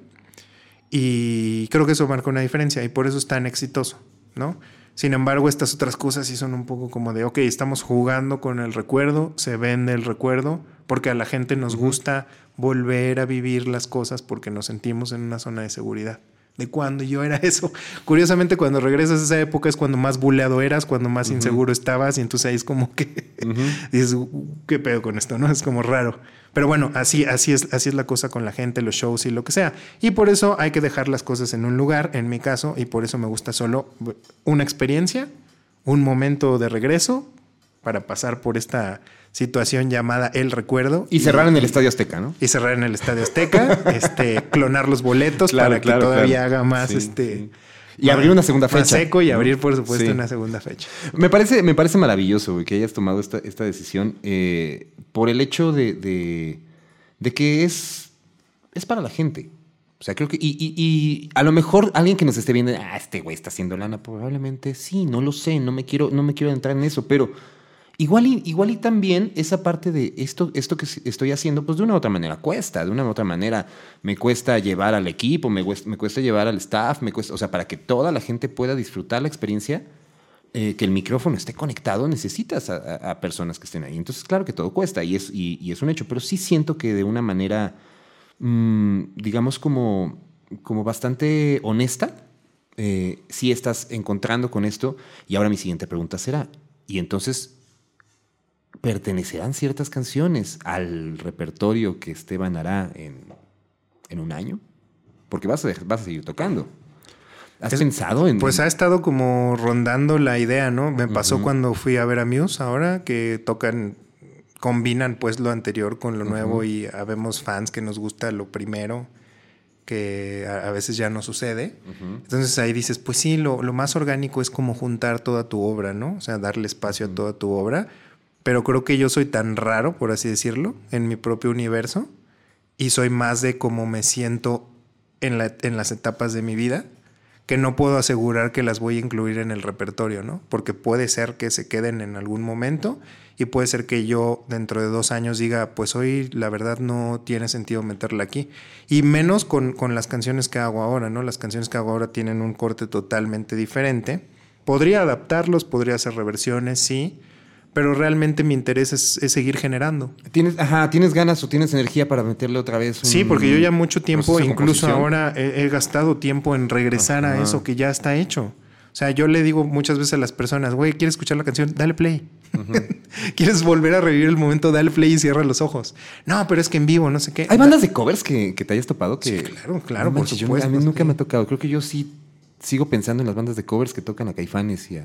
Y creo que eso marca una diferencia y por eso es tan exitoso, ¿no? Sin embargo, estas otras cosas sí son un poco como de, ok, estamos jugando con el recuerdo, se vende el recuerdo, porque a la gente nos gusta volver a vivir las cosas porque nos sentimos en una zona de seguridad. De cuando yo era [laughs] eso. Curiosamente, cuando regresas a esa época es cuando más buleado eras, cuando más inseguro estabas, y entonces ahí es como que [laughs] dices, "Uh, ¿qué pedo con esto? ¿No? Es como raro. Pero bueno, así, así, es, así es la cosa con la gente, los shows y lo que sea. Y por eso hay que dejar las cosas en un lugar, en mi caso, y por eso me gusta solo una experiencia, un momento de regreso para pasar por esta situación llamada el recuerdo. Y cerrar en el Estadio Azteca, ¿no? Y cerrar en el Estadio Azteca, [laughs] este, clonar los boletos Claro, para que todavía claro. haga más Sí, este. sí. Y abrir una segunda fecha, seco y abrir, por supuesto, Sí. una segunda fecha. Me parece, me parece maravilloso güey, que hayas tomado esta, esta decisión eh, por el hecho de, de, de que es, es para la gente. O sea, creo que. Y, y- y a lo mejor alguien que nos esté viendo, ah, este güey está haciendo lana, probablemente sí, no lo sé, no me quiero, no me quiero entrar en eso, pero. Igual y, igual y también esa parte de esto, esto que estoy haciendo, pues de una u otra manera cuesta, de una u otra manera me cuesta llevar al equipo, me cuesta, llevar al staff, me cuesta, o sea, para que toda la gente pueda disfrutar la experiencia, eh, que el micrófono esté conectado, necesitas a, a- personas que estén ahí. Entonces, claro que todo cuesta y es, y es un hecho, pero sí siento que de una manera, mm, digamos, como, como bastante honesta, eh, sí estás encontrando con esto. Y ahora mi siguiente pregunta será, ¿y entonces pertenecerán ciertas canciones al repertorio que Esteban hará en, en un año? Porque vas a, vas a seguir tocando. ¿Has Es- pensado en...? Pues ha estado como rondando la idea, ¿no? Me pasó cuando fui a ver a Muse ahora, que tocan, combinan pues lo anterior con lo nuevo y habemos fans que nos gusta lo primero, que a, a veces ya no sucede. Entonces ahí dices, pues sí, lo, lo más orgánico es como juntar toda tu obra, ¿no? O sea, darle espacio a toda tu obra. Pero creo que yo soy tan raro, por así decirlo, en mi propio universo y soy más de cómo me siento en, la- en las etapas de mi vida que no puedo asegurar que las voy a incluir en el repertorio, ¿no? Porque puede ser que se queden en algún momento y puede ser que yo dentro de dos años diga, pues hoy la verdad no tiene sentido meterla aquí. Y menos con, con las canciones que hago ahora, ¿no? Las canciones que hago ahora tienen un corte totalmente diferente. Podría adaptarlos, podría hacer reversiones, sí, pero realmente mi interés es, es seguir generando. ¿Tienes, ajá, ¿Tienes ganas o tienes energía para meterle otra vez? un Sí, porque yo ya mucho tiempo, incluso ahora he, he gastado tiempo en regresar a eso que ya está hecho. O sea, yo le digo muchas veces a las personas, güey, ¿quieres escuchar la canción? Dale play. [laughs] ¿Quieres volver a revivir el momento? Dale play y cierra los ojos. No, pero es que en vivo, no sé qué. ¿Hay bandas de covers que, te hayas topado? Que, sí, claro, claro, por supuesto. a mí nunca me ha tocado. Creo que yo sí sigo pensando en las bandas de covers que tocan a Caifanes y a.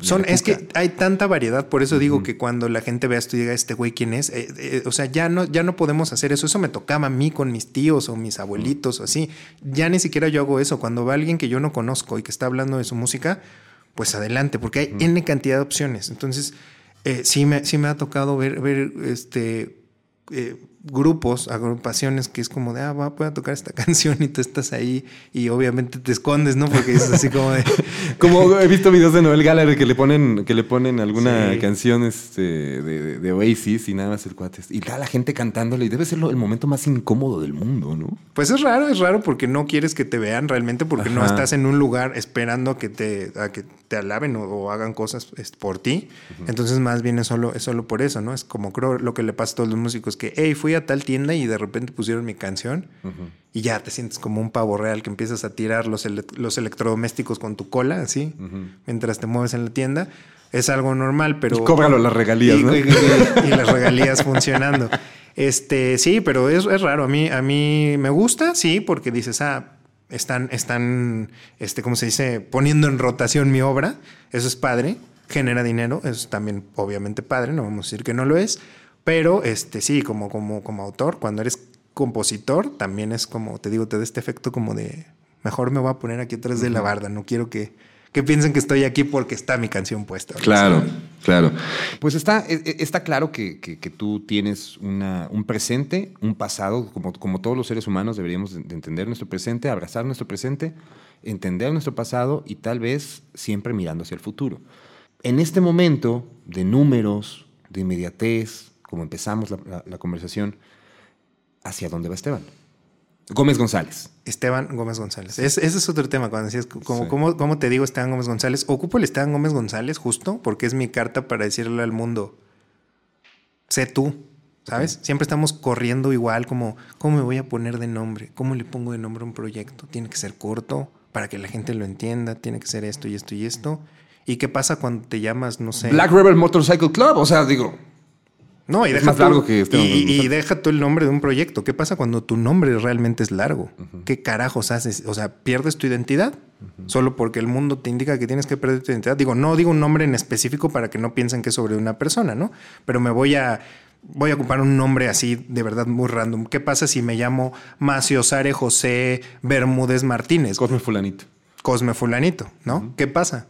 Son, es que hay tanta variedad, por eso digo que cuando la gente vea esto y diga, este güey, ¿quién es? Eh, eh, o sea, ya no, ya no podemos hacer eso. Eso me tocaba a mí con mis tíos o mis abuelitos o así. Ya ni siquiera yo hago eso. Cuando va alguien que yo no conozco y que está hablando de su música, pues adelante, porque hay N cantidad de opciones. Entonces, eh, sí, me, sí me ha tocado ver, ver este. Grupos, agrupaciones que es como de, ah, va, a tocar esta [laughs] canción y tú estás ahí y obviamente te escondes, ¿no? Porque es así como de... [laughs] como he visto videos de Noel Gallagher que le ponen, que le ponen alguna canción este, de, de, Oasis y nada más el cuate. Y está la gente cantándole y debe ser el momento más incómodo del mundo, ¿no? Pues es raro, es raro porque no quieres que te vean realmente porque no estás en un lugar esperando que te, a que te alaben o, hagan cosas por ti. Entonces más bien es solo, es solo por eso, ¿no? Es como creo lo que le pasa a todos los músicos que, hey, fui a tal tienda y de repente pusieron mi canción y ya te sientes como un pavo real que empiezas a tirar los, los electrodomésticos con tu cola, así, mientras te mueves en la tienda. Es algo normal, pero... Y cóbralo las regalías, y, ¿no? Y, las regalías funcionando. Este, sí, pero es, es, raro. A mí, a mí me gusta, sí, porque dices, ah, están, están, este, ¿cómo se dice? Poniendo en rotación mi obra. Eso es padre. Genera dinero. Eso es también obviamente padre. No vamos a decir que no lo es. Pero este, sí, como, como, como autor, cuando eres compositor, también es como, te digo, te da este efecto como de, mejor me voy a poner aquí atrás de la barda, no quiero que, que piensen que estoy aquí porque está mi canción puesta. Claro, claro. Pues está, e, e, está claro que, que, tú tienes una, un presente, un pasado, como, como todos los seres humanos deberíamos de entender nuestro presente, abrazar nuestro presente, entender nuestro pasado y tal vez siempre mirando hacia el futuro. En este momento de números, de inmediatez, como empezamos la, conversación, ¿hacia dónde va Esteban? Gómez González. Esteban Gómez González. ese es otro tema. Cuando decías, como, ¿cómo, te digo Esteban Gómez González? Ocupo el Esteban Gómez González justo porque es mi carta para decirle al mundo, sé tú, ¿sabes? Siempre estamos corriendo igual, como, ¿cómo me voy a poner de nombre? ¿Cómo le pongo de nombre a un proyecto? Tiene que ser corto para que la gente lo entienda, tiene que ser esto y esto y esto. ¿Y qué pasa cuando te llamas, no sé? Black Rebel Motorcycle Club, o sea, digo... No, y deja más largo que este y, deja tú el nombre de un proyecto. ¿Qué pasa cuando tu nombre realmente es largo? ¿Qué carajos haces? O sea, pierdes tu identidad solo porque el mundo te indica que tienes que perder tu identidad. Digo, no digo un nombre en específico para que no piensen que es sobre una persona, ¿no? Pero me voy a voy a ocupar un nombre así de verdad muy random. ¿Qué pasa si me llamo Maciosare José Bermúdez Martínez? Cosme Fulanito. Cosme Fulanito, ¿no? ¿Qué pasa?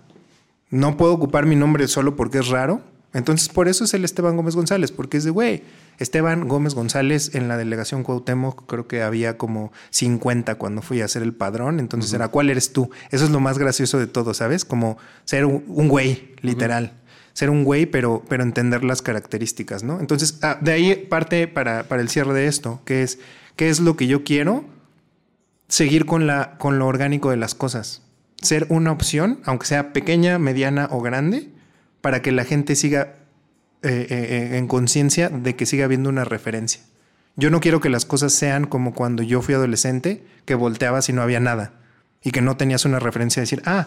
No puedo ocupar mi nombre solo porque es raro. Entonces, por eso es el Esteban Gómez González, porque es de, güey, Esteban Gómez González en la delegación Cuauhtémoc, creo que había como 50 cuando fui a hacer el padrón, entonces era, ¿cuál eres tú? Eso es lo más gracioso de todo, ¿sabes? Como ser un, güey, literal. Ser un güey, pero, pero entender las características, ¿no? Entonces, ah, de ahí parte para, para el cierre de esto, que es, ¿qué es lo que yo quiero? Seguir con, la, con lo orgánico de las cosas. Ser una opción, aunque sea pequeña, mediana o grande, para que la gente siga eh, eh, eh, en conciencia de que siga habiendo una referencia. Yo no quiero que las cosas sean como cuando yo fui adolescente, que volteabas y no había nada y que no tenías una referencia de decir, ah,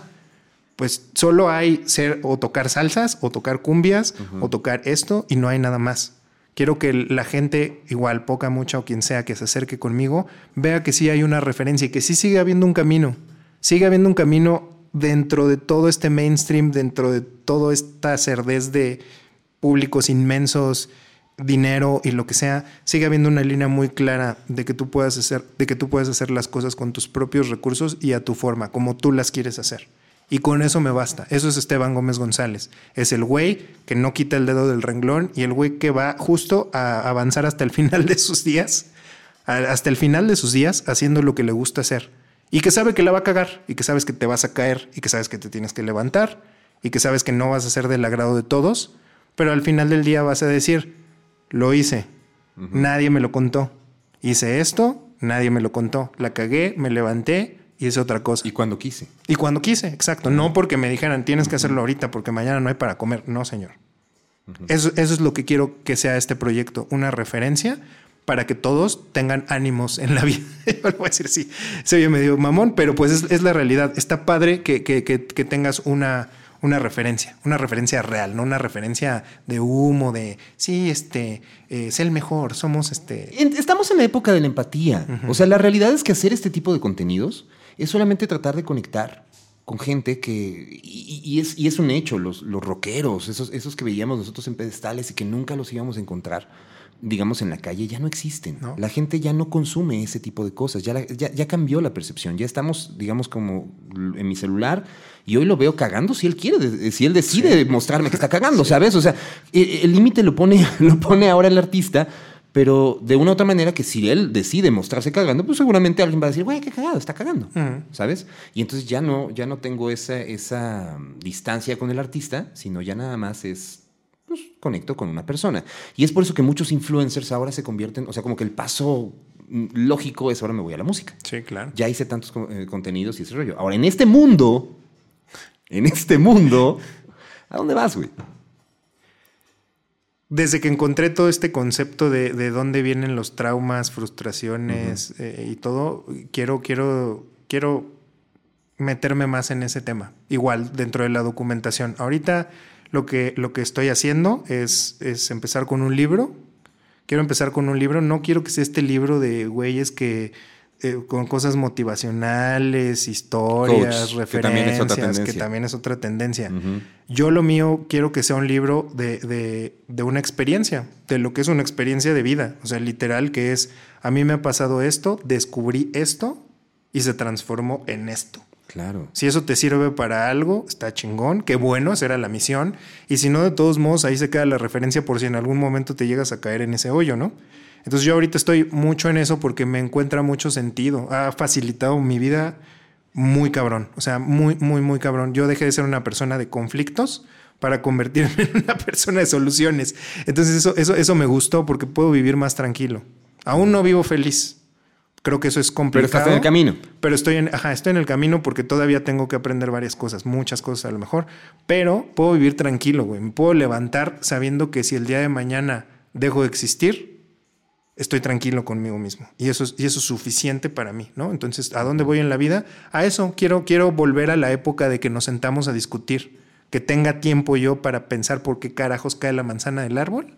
pues solo hay ser o tocar salsas o tocar cumbias o tocar esto y no hay nada más. Quiero que la gente, igual poca, mucha o quien sea que se acerque conmigo, vea que sí hay una referencia y que sí sigue habiendo un camino. Sigue habiendo un camino dentro de todo este mainstream, dentro de toda esta cerdez de públicos inmensos, dinero y lo que sea, sigue habiendo una línea muy clara de que tú puedas hacer, de que tú puedes hacer las cosas con tus propios recursos y a tu forma, como tú las quieres hacer. Y con eso me basta. Eso es Esteban Gómez González. Es el güey que no quita el dedo del renglón y el güey que va justo a avanzar hasta el [laughs] final de sus días, hasta el final de sus días haciendo lo que le gusta hacer y que sabe que la va a cagar y que sabes que te vas a caer y que sabes que te tienes que levantar y que sabes que no vas a ser del agrado de todos, pero al final del día vas a decir, lo hice, nadie me lo contó, hice esto, nadie me lo contó, la cagué, me levanté y hice otra cosa. Y cuando quise. Y cuando quise, exacto. No porque me dijeran, tienes que hacerlo ahorita porque mañana no hay para comer. No, señor. eso, eso es lo que quiero que sea este proyecto, una referencia para que todos tengan ánimos en la [laughs] vida. Yo lo voy a decir así, se oye medio mamón, pero pues es, es la realidad. Está padre que, que, que, que tengas una, una referencia, una referencia real, no una referencia de humo, de sí, este, eh, es el mejor, somos este. Estamos en la época de la empatía. O sea, la realidad es que hacer este tipo de contenidos es solamente tratar de conectar con gente que. Y, y es, y es un hecho, los, los rockeros, esos, esos que veíamos nosotros en pedestales y que nunca los íbamos a encontrar digamos, en la calle ya no existen. No. La gente ya no consume ese tipo de cosas, ya, la- ya, ya cambió la percepción, ya estamos, digamos, como en mi celular y hoy lo veo cagando si él quiere, si él decide mostrarme que está cagando, ¿sabes? O sea, e- el límite lo pone, [laughs] lo pone ahora el artista. Pero de una u otra manera que si él decide mostrarse cagando, pues seguramente alguien va a decir, güey, qué cagado, está cagando, Ujú. ¿sabes? Y entonces ya no, ya no tengo esa, esa distancia con el artista, sino ya nada más es pues, conecto con una persona. Y es por eso que muchos influencers ahora se convierten, o sea, como que el paso mm, lógico es ahora me voy a la música. Sí, claro. Ya hice tantos eh, contenidos y ese rollo. Ahora, en este mundo, en este mundo, ¿a dónde vas, güey? Desde que encontré todo este concepto de, de dónde vienen los traumas, frustraciones eh, y todo, quiero, quiero, quiero meterme más en ese tema. Igual dentro de la documentación. Ahorita lo que, lo que estoy haciendo es, es empezar con un libro. Quiero empezar con un libro. No quiero que sea este libro de güeyes que eh, con cosas motivacionales, historias, Coach, que también es referencias, otra que tendencia. también es otra tendencia. Yo lo mío quiero que sea un libro de, de- de una experiencia, de lo que es una experiencia de vida. O sea, literal, que es, a mí me ha pasado esto, descubrí esto y se transformó en esto. Claro. Si eso te sirve para algo, está chingón, qué bueno, esa era la misión. Y si no, de todos modos, ahí se queda la referencia por si en algún momento te llegas a caer en ese hoyo, ¿no? Entonces yo ahorita estoy mucho en eso porque me encuentra mucho sentido. Ha facilitado mi vida muy cabrón. O sea, muy, muy, muy cabrón. Yo dejé de ser una persona de conflictos para convertirme en una persona de soluciones. Entonces eso, eso, eso me gustó porque puedo vivir más tranquilo. Aún no vivo feliz. Creo que eso es Pero complicado. estás en el camino. Pero estoy en, ajá, estoy en el camino porque todavía tengo que aprender varias cosas, muchas cosas a lo mejor, pero puedo vivir tranquilo, güey. Me puedo levantar sabiendo que si el día de mañana dejo de existir, estoy tranquilo conmigo mismo. Y eso es, y eso es suficiente para mí, ¿no? Entonces, ¿a dónde voy en la vida? A eso, quiero, quiero volver a la época de que nos sentamos a discutir, que tenga tiempo yo para pensar por qué carajos cae la manzana del árbol,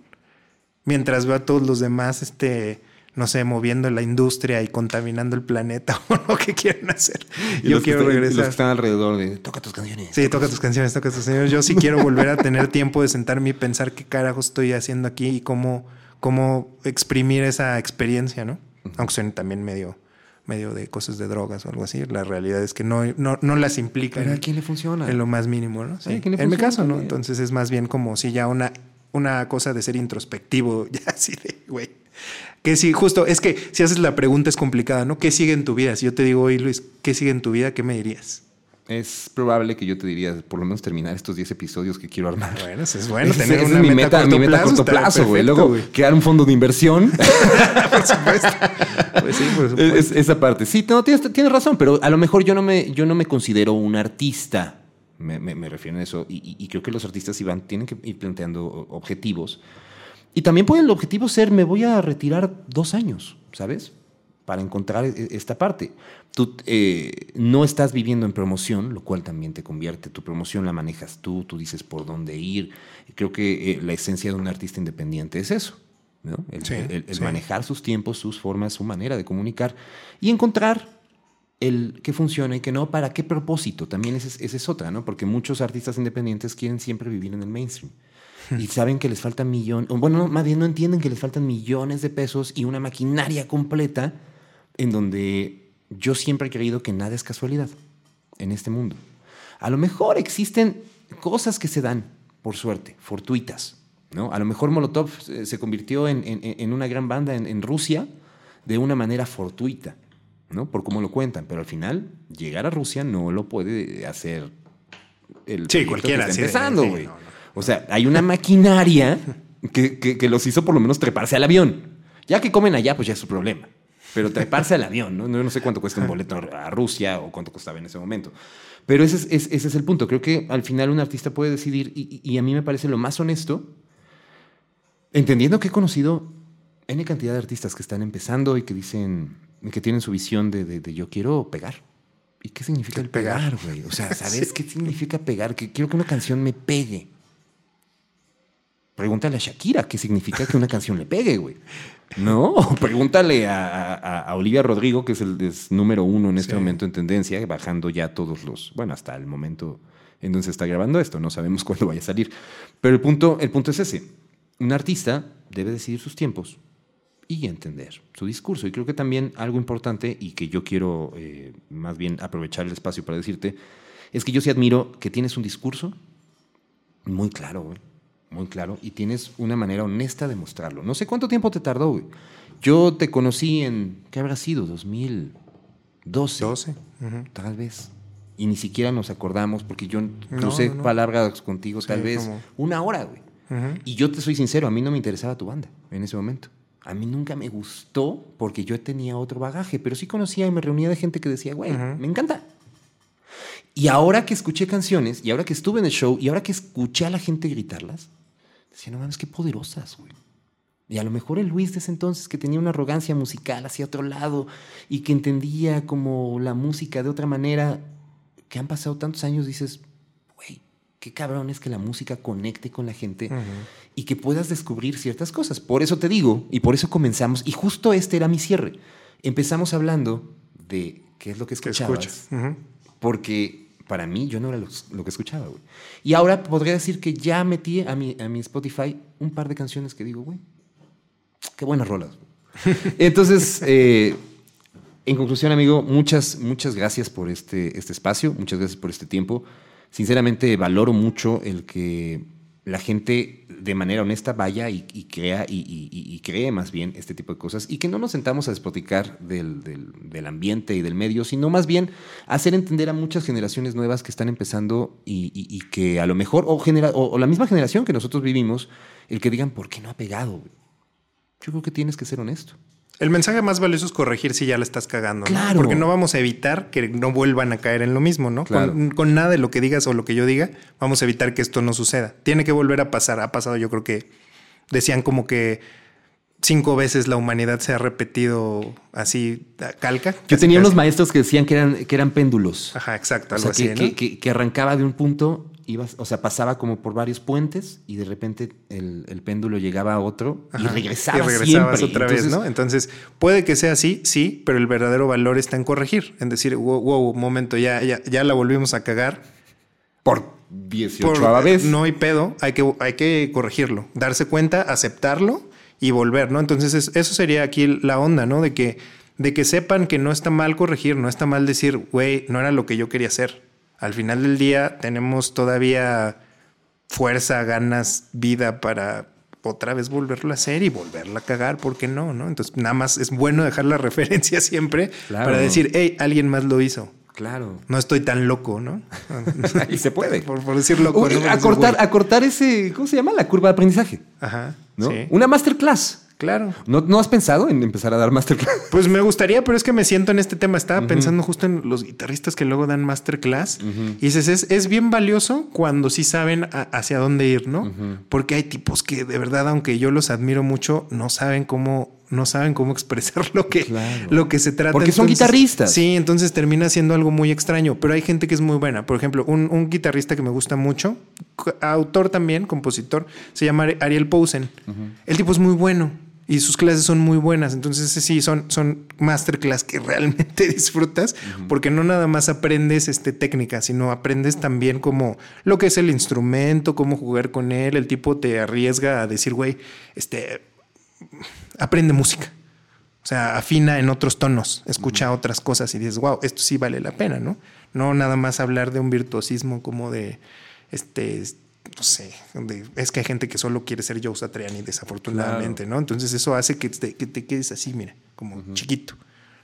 mientras veo a todos los demás, este, no sé, moviendo la industria y contaminando el planeta [laughs] o lo que quieran hacer. Y Yo que quiero están- y Los que regresar. están alrededor de, toca tus canciones. Sí, toca tus canciones, toca tus canciones. Yo sí [laughs] quiero volver a tener tiempo de sentarme y pensar qué carajo estoy haciendo aquí y cómo, cómo exprimir esa experiencia, ¿no? Aunque suene también medio, medio de cosas de drogas o algo así. La realidad es que no, no, no las implica Pero a quién le funciona. en lo más mínimo, ¿no? Sí. ¿a quién le En mi caso, ¿no? Entonces es más bien como si ya una, una cosa de ser introspectivo, [laughs] ya así de, güey. Que si justo, es que si haces la pregunta es complicada, ¿no? ¿Qué sigue en tu vida? Si yo te digo, oye Luis, ¿qué sigue en tu vida? ¿Qué me dirías? Es probable que yo te diría, por lo menos terminar estos 10 episodios que quiero armar. Bueno, eso es bueno. Tener una es mi meta, meta, mi meta a corto plazo, güey. Luego, crear un fondo de inversión. [laughs] Por supuesto. Pues sí, por supuesto. Es- esa parte. Sí, no, tienes, tienes razón, pero a lo mejor yo no me, yo no me considero un artista. Me, me- me refiero a eso. Y, y- y creo que los artistas Iván, tienen que ir planteando objetivos. Y también puede el objetivo ser, me voy a retirar dos años, ¿sabes? Para encontrar e- esta parte. Tú eh, no estás viviendo en promoción, lo cual también te convierte. Tu promoción la manejas tú, tú dices por dónde ir. Creo que eh, la esencia de un artista independiente es eso. ¿no? El, Sí, el- el sí. manejar sus tiempos, sus formas, su manera de comunicar y encontrar el que funciona y que no, para qué propósito. También esa es, esa es otra, ¿no? Porque muchos artistas independientes quieren siempre vivir en el mainstream. Y saben que les faltan millones, bueno, no, más bien no entienden que les faltan millones de pesos y una maquinaria completa en donde yo siempre he creído que nada es casualidad en este mundo. A lo mejor existen cosas que se dan, por suerte, fortuitas. ¿no? A lo mejor Molotov se convirtió en, en- en una gran banda en, en Rusia de una manera fortuita, ¿no? por cómo lo cuentan. Pero al final, llegar a Rusia no lo puede hacer el Sí, cualquiera, que está empezando, sí, güey. no, no. O sea, hay una maquinaria que, que- que los hizo por lo menos treparse al avión. Ya que comen allá, pues ya es su problema. Pero treparse al avión, ¿no? No, no sé cuánto cuesta un boleto a Rusia o cuánto costaba en ese momento. Pero ese es, es- ese es el punto. Creo que al final un artista puede decidir, y- y a mí me parece lo más honesto, entendiendo que he conocido N cantidad de artistas que están empezando y que dicen, que tienen su visión de, de- de yo quiero pegar. ¿Y qué significa el pegar, güey? O sea, [laughs] ¿sabes qué significa pegar? Que quiero que una canción me pegue. Pregúntale a Shakira qué significa que una canción le pegue, güey. No, pregúntale a, a- a Olivia Rodrigo, que es el es número uno en este Sí. momento en tendencia, bajando ya todos los, bueno, hasta el momento en donde se está grabando esto, no sabemos [laughs] cuándo vaya a salir. Pero el punto, el punto es ese. Un artista debe decidir sus tiempos y entender su discurso. Y creo que también algo importante y que yo quiero eh, más bien aprovechar el espacio para decirte, es que yo sí admiro que tienes un discurso muy claro, güey. Muy claro. Y tienes una manera honesta de mostrarlo. No sé cuánto tiempo te tardó, güey. Yo te conocí en, ¿qué habrá sido? 2012. 12. Ujú. Tal vez. Y ni siquiera nos acordamos porque yo No, crucé no, no. palabras contigo tal vez como- una hora, güey. Y yo te soy sincero, a mí no me interesaba tu banda en ese momento. A mí nunca me gustó porque yo tenía otro bagaje, pero sí conocía y me reunía de gente que decía, güey, me encanta. Y ahora que escuché canciones, y ahora que estuve en el show, y ahora que escuché a la gente gritarlas, decía, no mames, qué poderosas, güey. Y a lo mejor el Luis de ese entonces, que tenía una arrogancia musical hacia otro lado y que entendía como la música de otra manera, que han pasado tantos años, dices, qué cabrón es que la música conecte con la gente y que puedas descubrir ciertas cosas. Por eso te digo, y por eso comenzamos, y justo este era mi cierre. Empezamos hablando de qué es lo que escuchabas, porque para mí yo no era lo, lo que escuchaba, güey. Y ahora podría decir que ya metí a mi, a mi Spotify un par de canciones que digo, güey, qué buenas rolas. güey. [laughs] Entonces, eh, en conclusión, amigo, muchas, muchas gracias por este, este espacio, muchas gracias por este tiempo. Sinceramente, valoro mucho el que la gente de manera honesta vaya y, crea y, cree más bien este tipo de cosas y que no nos sentamos a despoticar del, del- ambiente y del medio, sino más bien hacer entender a muchas generaciones nuevas que están empezando y, que a lo mejor, o, la misma generación que nosotros vivimos, el que digan, ¿por qué no ha pegado? güey?". Yo creo que tienes que ser honesto. El mensaje más valioso es corregir si ya la estás cagando. ¿no? Claro. Porque no vamos a evitar que no vuelvan a caer en lo mismo, ¿no? Claro. Con, con nada de lo que digas o lo que yo diga, vamos a evitar que esto no suceda. Tiene que volver a pasar. Ha pasado, yo creo que decían como que cinco veces la humanidad se ha repetido así, calca. Yo tenía casi. unos maestros que decían que eran, que eran péndulos. Ajá, exacto, O algo sea, que, así, ¿no? que- que arrancaba de un punto, ibas, o sea, pasaba como por varios puentes y de repente el, el péndulo llegaba a otro y regresaba Y regresabas siempre. otra vez, Entonces, ¿no? Entonces, puede que sea así, sí, pero el verdadero valor está en corregir, en decir, wow, wow, momento, ya, ya, ya la volvimos a cagar. Por 18 Por- vez. No hay pedo, hay que, hay que corregirlo, darse cuenta, aceptarlo y volver, ¿no? Entonces, es- eso sería aquí la onda, ¿no? De que, de que sepan que no está mal corregir, no está mal decir, güey, no era lo que yo quería hacer. Al final del día tenemos todavía fuerza, ganas, vida para otra vez volverlo a hacer y volverla a cagar, ¿por qué no? no? Entonces, nada más es bueno dejar la [laughs] referencia siempre Claro. para decir, hey, alguien más lo hizo. Claro. No estoy tan loco, ¿no? [laughs] Y se puede. por, por decir loco. Uy, ¿no? Acortar, acortar ese, ¿cómo se llama? La curva de aprendizaje. Ajá. ¿no? Sí. Una masterclass. Claro. ¿No, ¿No has pensado en empezar a dar masterclass? [laughs] Pues me gustaría, pero es que me siento en este tema. Estaba pensando justo en los guitarristas que luego dan masterclass. Y dices, es, es bien valioso cuando sí saben a- hacia dónde ir, ¿no? Porque hay tipos que de verdad, aunque yo los admiro mucho, no saben cómo, no saben cómo [laughs] expresar lo que, Claro. lo que se trata. Porque son guitarristas. Sí, entonces termina siendo algo muy extraño. Pero hay gente que es muy buena. Por ejemplo, un, un guitarrista que me gusta mucho, autor también, compositor, se llama Ari- Ariel Posen. El tipo es muy bueno. Y sus clases son muy buenas. Entonces, sí, son, son masterclass que [laughs] realmente disfrutas, porque no nada más aprendes este, técnica, sino aprendes también como lo que es el instrumento, cómo jugar con él. El tipo te arriesga a decir, güey, este, aprende música. O sea, afina en otros tonos, escucha otras cosas y dices, wow, esto sí vale la pena, ¿no? No nada más hablar de un virtuosismo como de, este, no sé, es que hay gente que solo quiere ser Joe Satriani, desafortunadamente, ¿no? Entonces eso hace que te, que te quedes así, mira, como chiquito.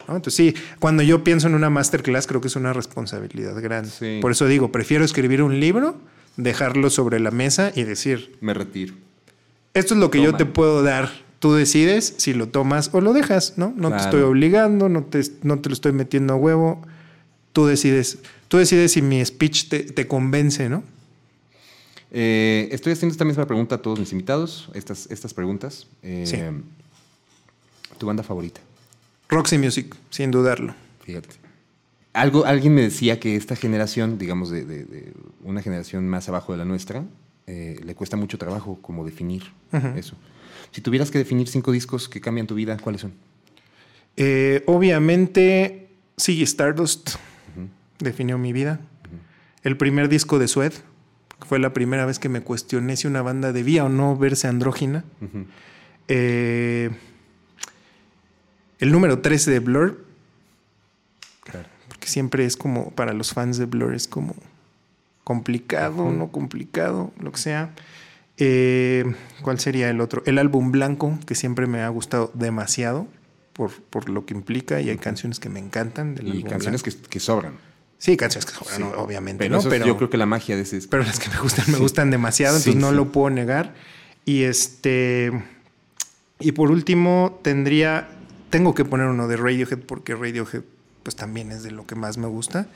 ¿no? Entonces sí, cuando yo pienso en una masterclass creo que es una responsabilidad grande. Sí. Por eso digo, prefiero escribir un libro, dejarlo sobre la mesa y decir, Me retiro. esto es lo que yo te puedo dar. Tú decides si lo tomas o lo dejas, ¿no? No te estoy obligando, no te, no te lo estoy metiendo a huevo. Tú decides. Tú decides si mi speech te, te convence, ¿no? Eh, estoy haciendo esta misma pregunta a todos mis invitados, estas, estas preguntas. Eh, Sí. ¿Tu banda favorita? Roxy Music, sin dudarlo. Fíjate. Algo, alguien me decía que esta generación, digamos, de, de- de una generación más abajo de la nuestra, eh, le cuesta mucho trabajo como definir eso. Si tuvieras que definir cinco discos que cambian tu vida, ¿cuáles son? Obviamente, sí, Stardust definió mi vida. El primer disco de Sued fue la primera vez que me cuestioné si una banda debía o no verse andrógina. Eh, el número 13 de Blur, Claro. porque siempre es como, para los fans de Blur, es como complicado, no complicado, lo que sea. Eh, ¿Cuál sería el otro? El álbum Blanco, que siempre me ha gustado demasiado por, por lo que implica y hay canciones que me encantan. Del Y álbum canciones que sobran. Sí, canciones que sobran, obviamente, Pero, ¿no? Pero, yo creo que la magia de ese disco. pero las que me gustan, me Sí. gustan demasiado, Sí, entonces no sí. lo puedo negar. Y este. Y por último, tendría. Tengo que poner uno de Radiohead, porque Radiohead, pues también es de lo que más me gusta.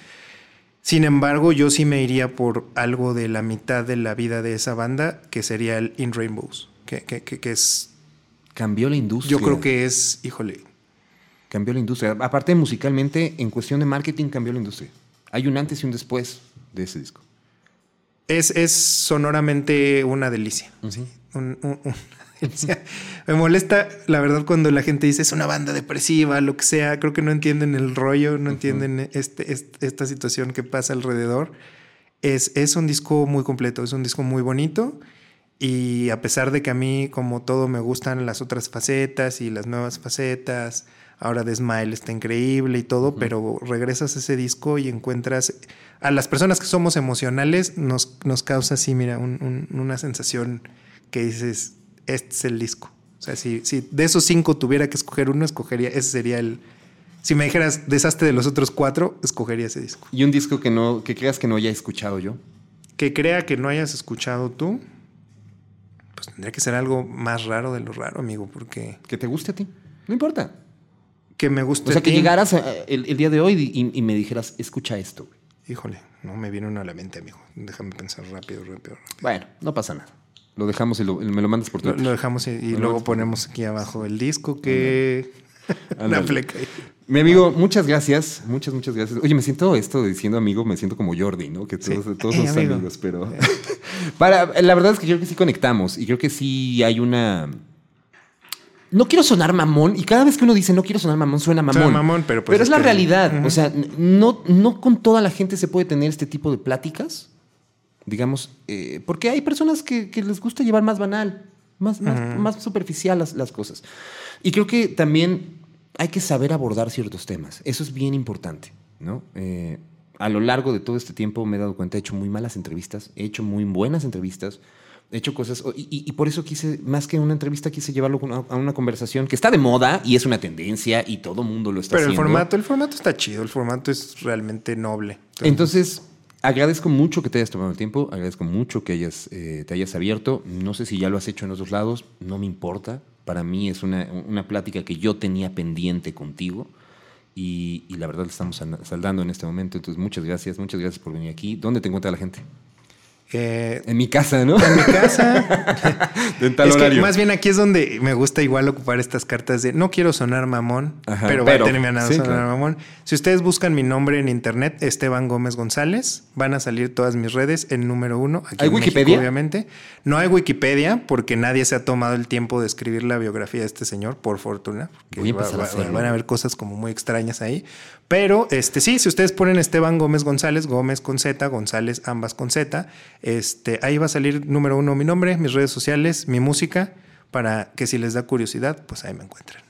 Sin embargo, yo sí me iría por algo de la mitad de la vida de esa banda, que sería el In Rainbows. Que, que- que- que es. Cambió la industria. Yo creo que es. Híjole. Cambió la industria. Aparte, musicalmente, en cuestión de marketing, cambió la industria. Hay un antes y un después de ese disco. Es, es sonoramente una delicia. ¿sí? Un- un- [laughs] una delicia. Me molesta, la verdad, cuando la gente dice es una banda depresiva, lo que sea. Creo que no entienden el rollo, no entienden este, este- esta situación que pasa alrededor. Es, es un disco muy completo, es un disco muy bonito. Y a pesar de que a mí, como todo, me gustan las otras facetas y las nuevas facetas, ahora de Smile está increíble y todo, pero regresas a ese disco y encuentras a las personas que somos emocionales, nos, nos causa así, mira, un- un- una sensación que dices, este es el disco. O sea, si, si de esos cinco tuviera que escoger uno, escogería, ese sería el... Si me dijeras, deshazte de los otros cuatro, escogería ese disco. Y un disco que no, que creas que no haya escuchado yo. Que crea que no hayas escuchado tú, pues tendría que ser algo más raro de lo raro, amigo, porque Que te guste a ti. No importa. Que me guste. O sea, que ti. llegaras a- el, el día de hoy y, y me dijeras, escucha esto. güey. Híjole, no me viene uno a la mente, amigo. Déjame pensar rápido, rápido, rápido. Bueno, no pasa nada. Lo dejamos y lo- me lo mandas por Twitter. lo dejamos y, y Lo luego ponemos aquí abajo el disco que... Una [laughs] fleca. Mi amigo, muchas gracias. Muchas, muchas gracias. Oye, me siento esto diciendo amigo, me siento como Jordi, ¿no? Que todos, Sí. todos Eh, [laughs] amigo. amigos, pero. [laughs] Para, la verdad es que creo que sí conectamos y creo que sí hay una. No quiero sonar mamón, y cada vez que uno dice no quiero sonar mamón, suena mamón. Suena mamón, pero pues es es la que- realidad. O sea, no, no con toda la gente se puede tener este tipo de pláticas. Digamos, eh, porque hay personas que, que les gusta llevar más banal, más, más, más superficial las, las cosas. Y creo que también hay que saber abordar ciertos temas. Eso es bien importante, ¿no? Eh, a lo largo de todo este tiempo me he dado cuenta, he hecho muy malas entrevistas, he hecho muy buenas entrevistas, he hecho cosas, y, y- y por eso quise, más que una entrevista, quise llevarlo a una, conversación que está de moda y es una tendencia y todo mundo lo está Pero el haciendo. formato, el formato está chido, el formato es realmente noble. Entonces, agradezco mucho que te hayas tomado el tiempo, agradezco mucho que hayas, eh, te hayas abierto. No sé si ya lo has hecho en otros lados, no me importa. Para mí es una, una plática que yo tenía pendiente contigo y, y la verdad estamos sal- saldando en este momento. Entonces, muchas gracias, muchas gracias por venir aquí. ¿Dónde te encuentra la gente? Eh, En mi casa, ¿no? en mi casa. [laughs] De tal es que horario. más bien aquí es donde me gusta igual ocupar estas cartas de no quiero sonar mamón, Ajá, pero, pero, va a terminar sí, sonar claro. mamón. Si ustedes buscan mi nombre en internet, Esteban Gómez González, van a salir todas mis redes en número uno. Aquí ¿Hay en México, Wikipedia? obviamente. No hay Wikipedia porque nadie se ha tomado el tiempo de escribir la biografía de este señor, por fortuna. Voy a va-. Van a haber cosas como muy extrañas ahí. Pero este sí, si ustedes ponen Esteban Gómez González, Gómez con Z, González ambas con Z, este, ahí va a salir número uno mi nombre, mis redes sociales, mi música, para que si les da curiosidad, pues ahí me encuentren.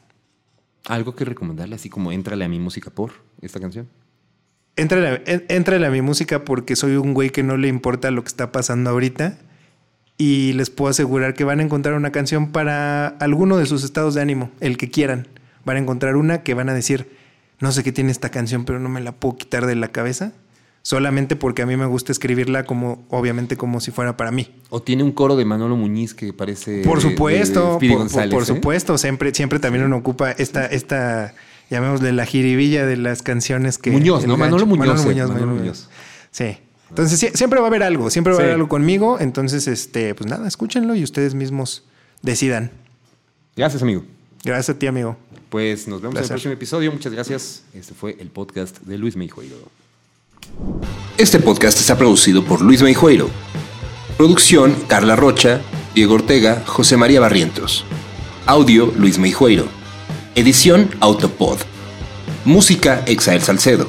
Algo que recomendarle, así como Éntrale a mi música por esta canción. Éntrale, en- éntrale a mi música porque soy un güey que no le importa lo que está pasando ahorita y les puedo asegurar que van a encontrar una canción para alguno de sus estados de ánimo, el que quieran. Van a encontrar una que van a decir, no sé qué tiene esta canción, pero no me la puedo quitar de la cabeza, solamente porque a mí me gusta escribirla como, obviamente, como si fuera para mí. O tiene un coro de Manolo Muñiz que parece. Por de- de supuesto, Speedy por, por- ¿eh? supuesto, siempre, siempre también uno ocupa esta, esta, llamémosle la jiribilla de las canciones que. Muñoz, ¿no? Manolo Muñoz, Manolo sí, Muñoz, Manolo Manolo Muñoz. Muñoz. Sí. Entonces sí, siempre va a haber algo, siempre va a Sí. haber algo conmigo. Entonces, este, pues nada, escúchenlo y ustedes mismos decidan. Gracias, amigo. Gracias a ti, amigo. Pues nos vemos en el próximo episodio. Muchas gracias. Este fue el podcast de Luis Meijueiro. Este podcast está producido por Luis Meijueiro. Producción Carla Rocha, Diego Ortega, José María Barrientos. Audio Luis Meijueiro. Edición Autopod. Música Exael Salcedo.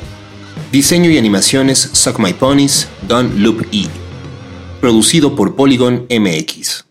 Diseño y animaciones Suck My Ponies, Don Loop E. Producido por Polygon MX.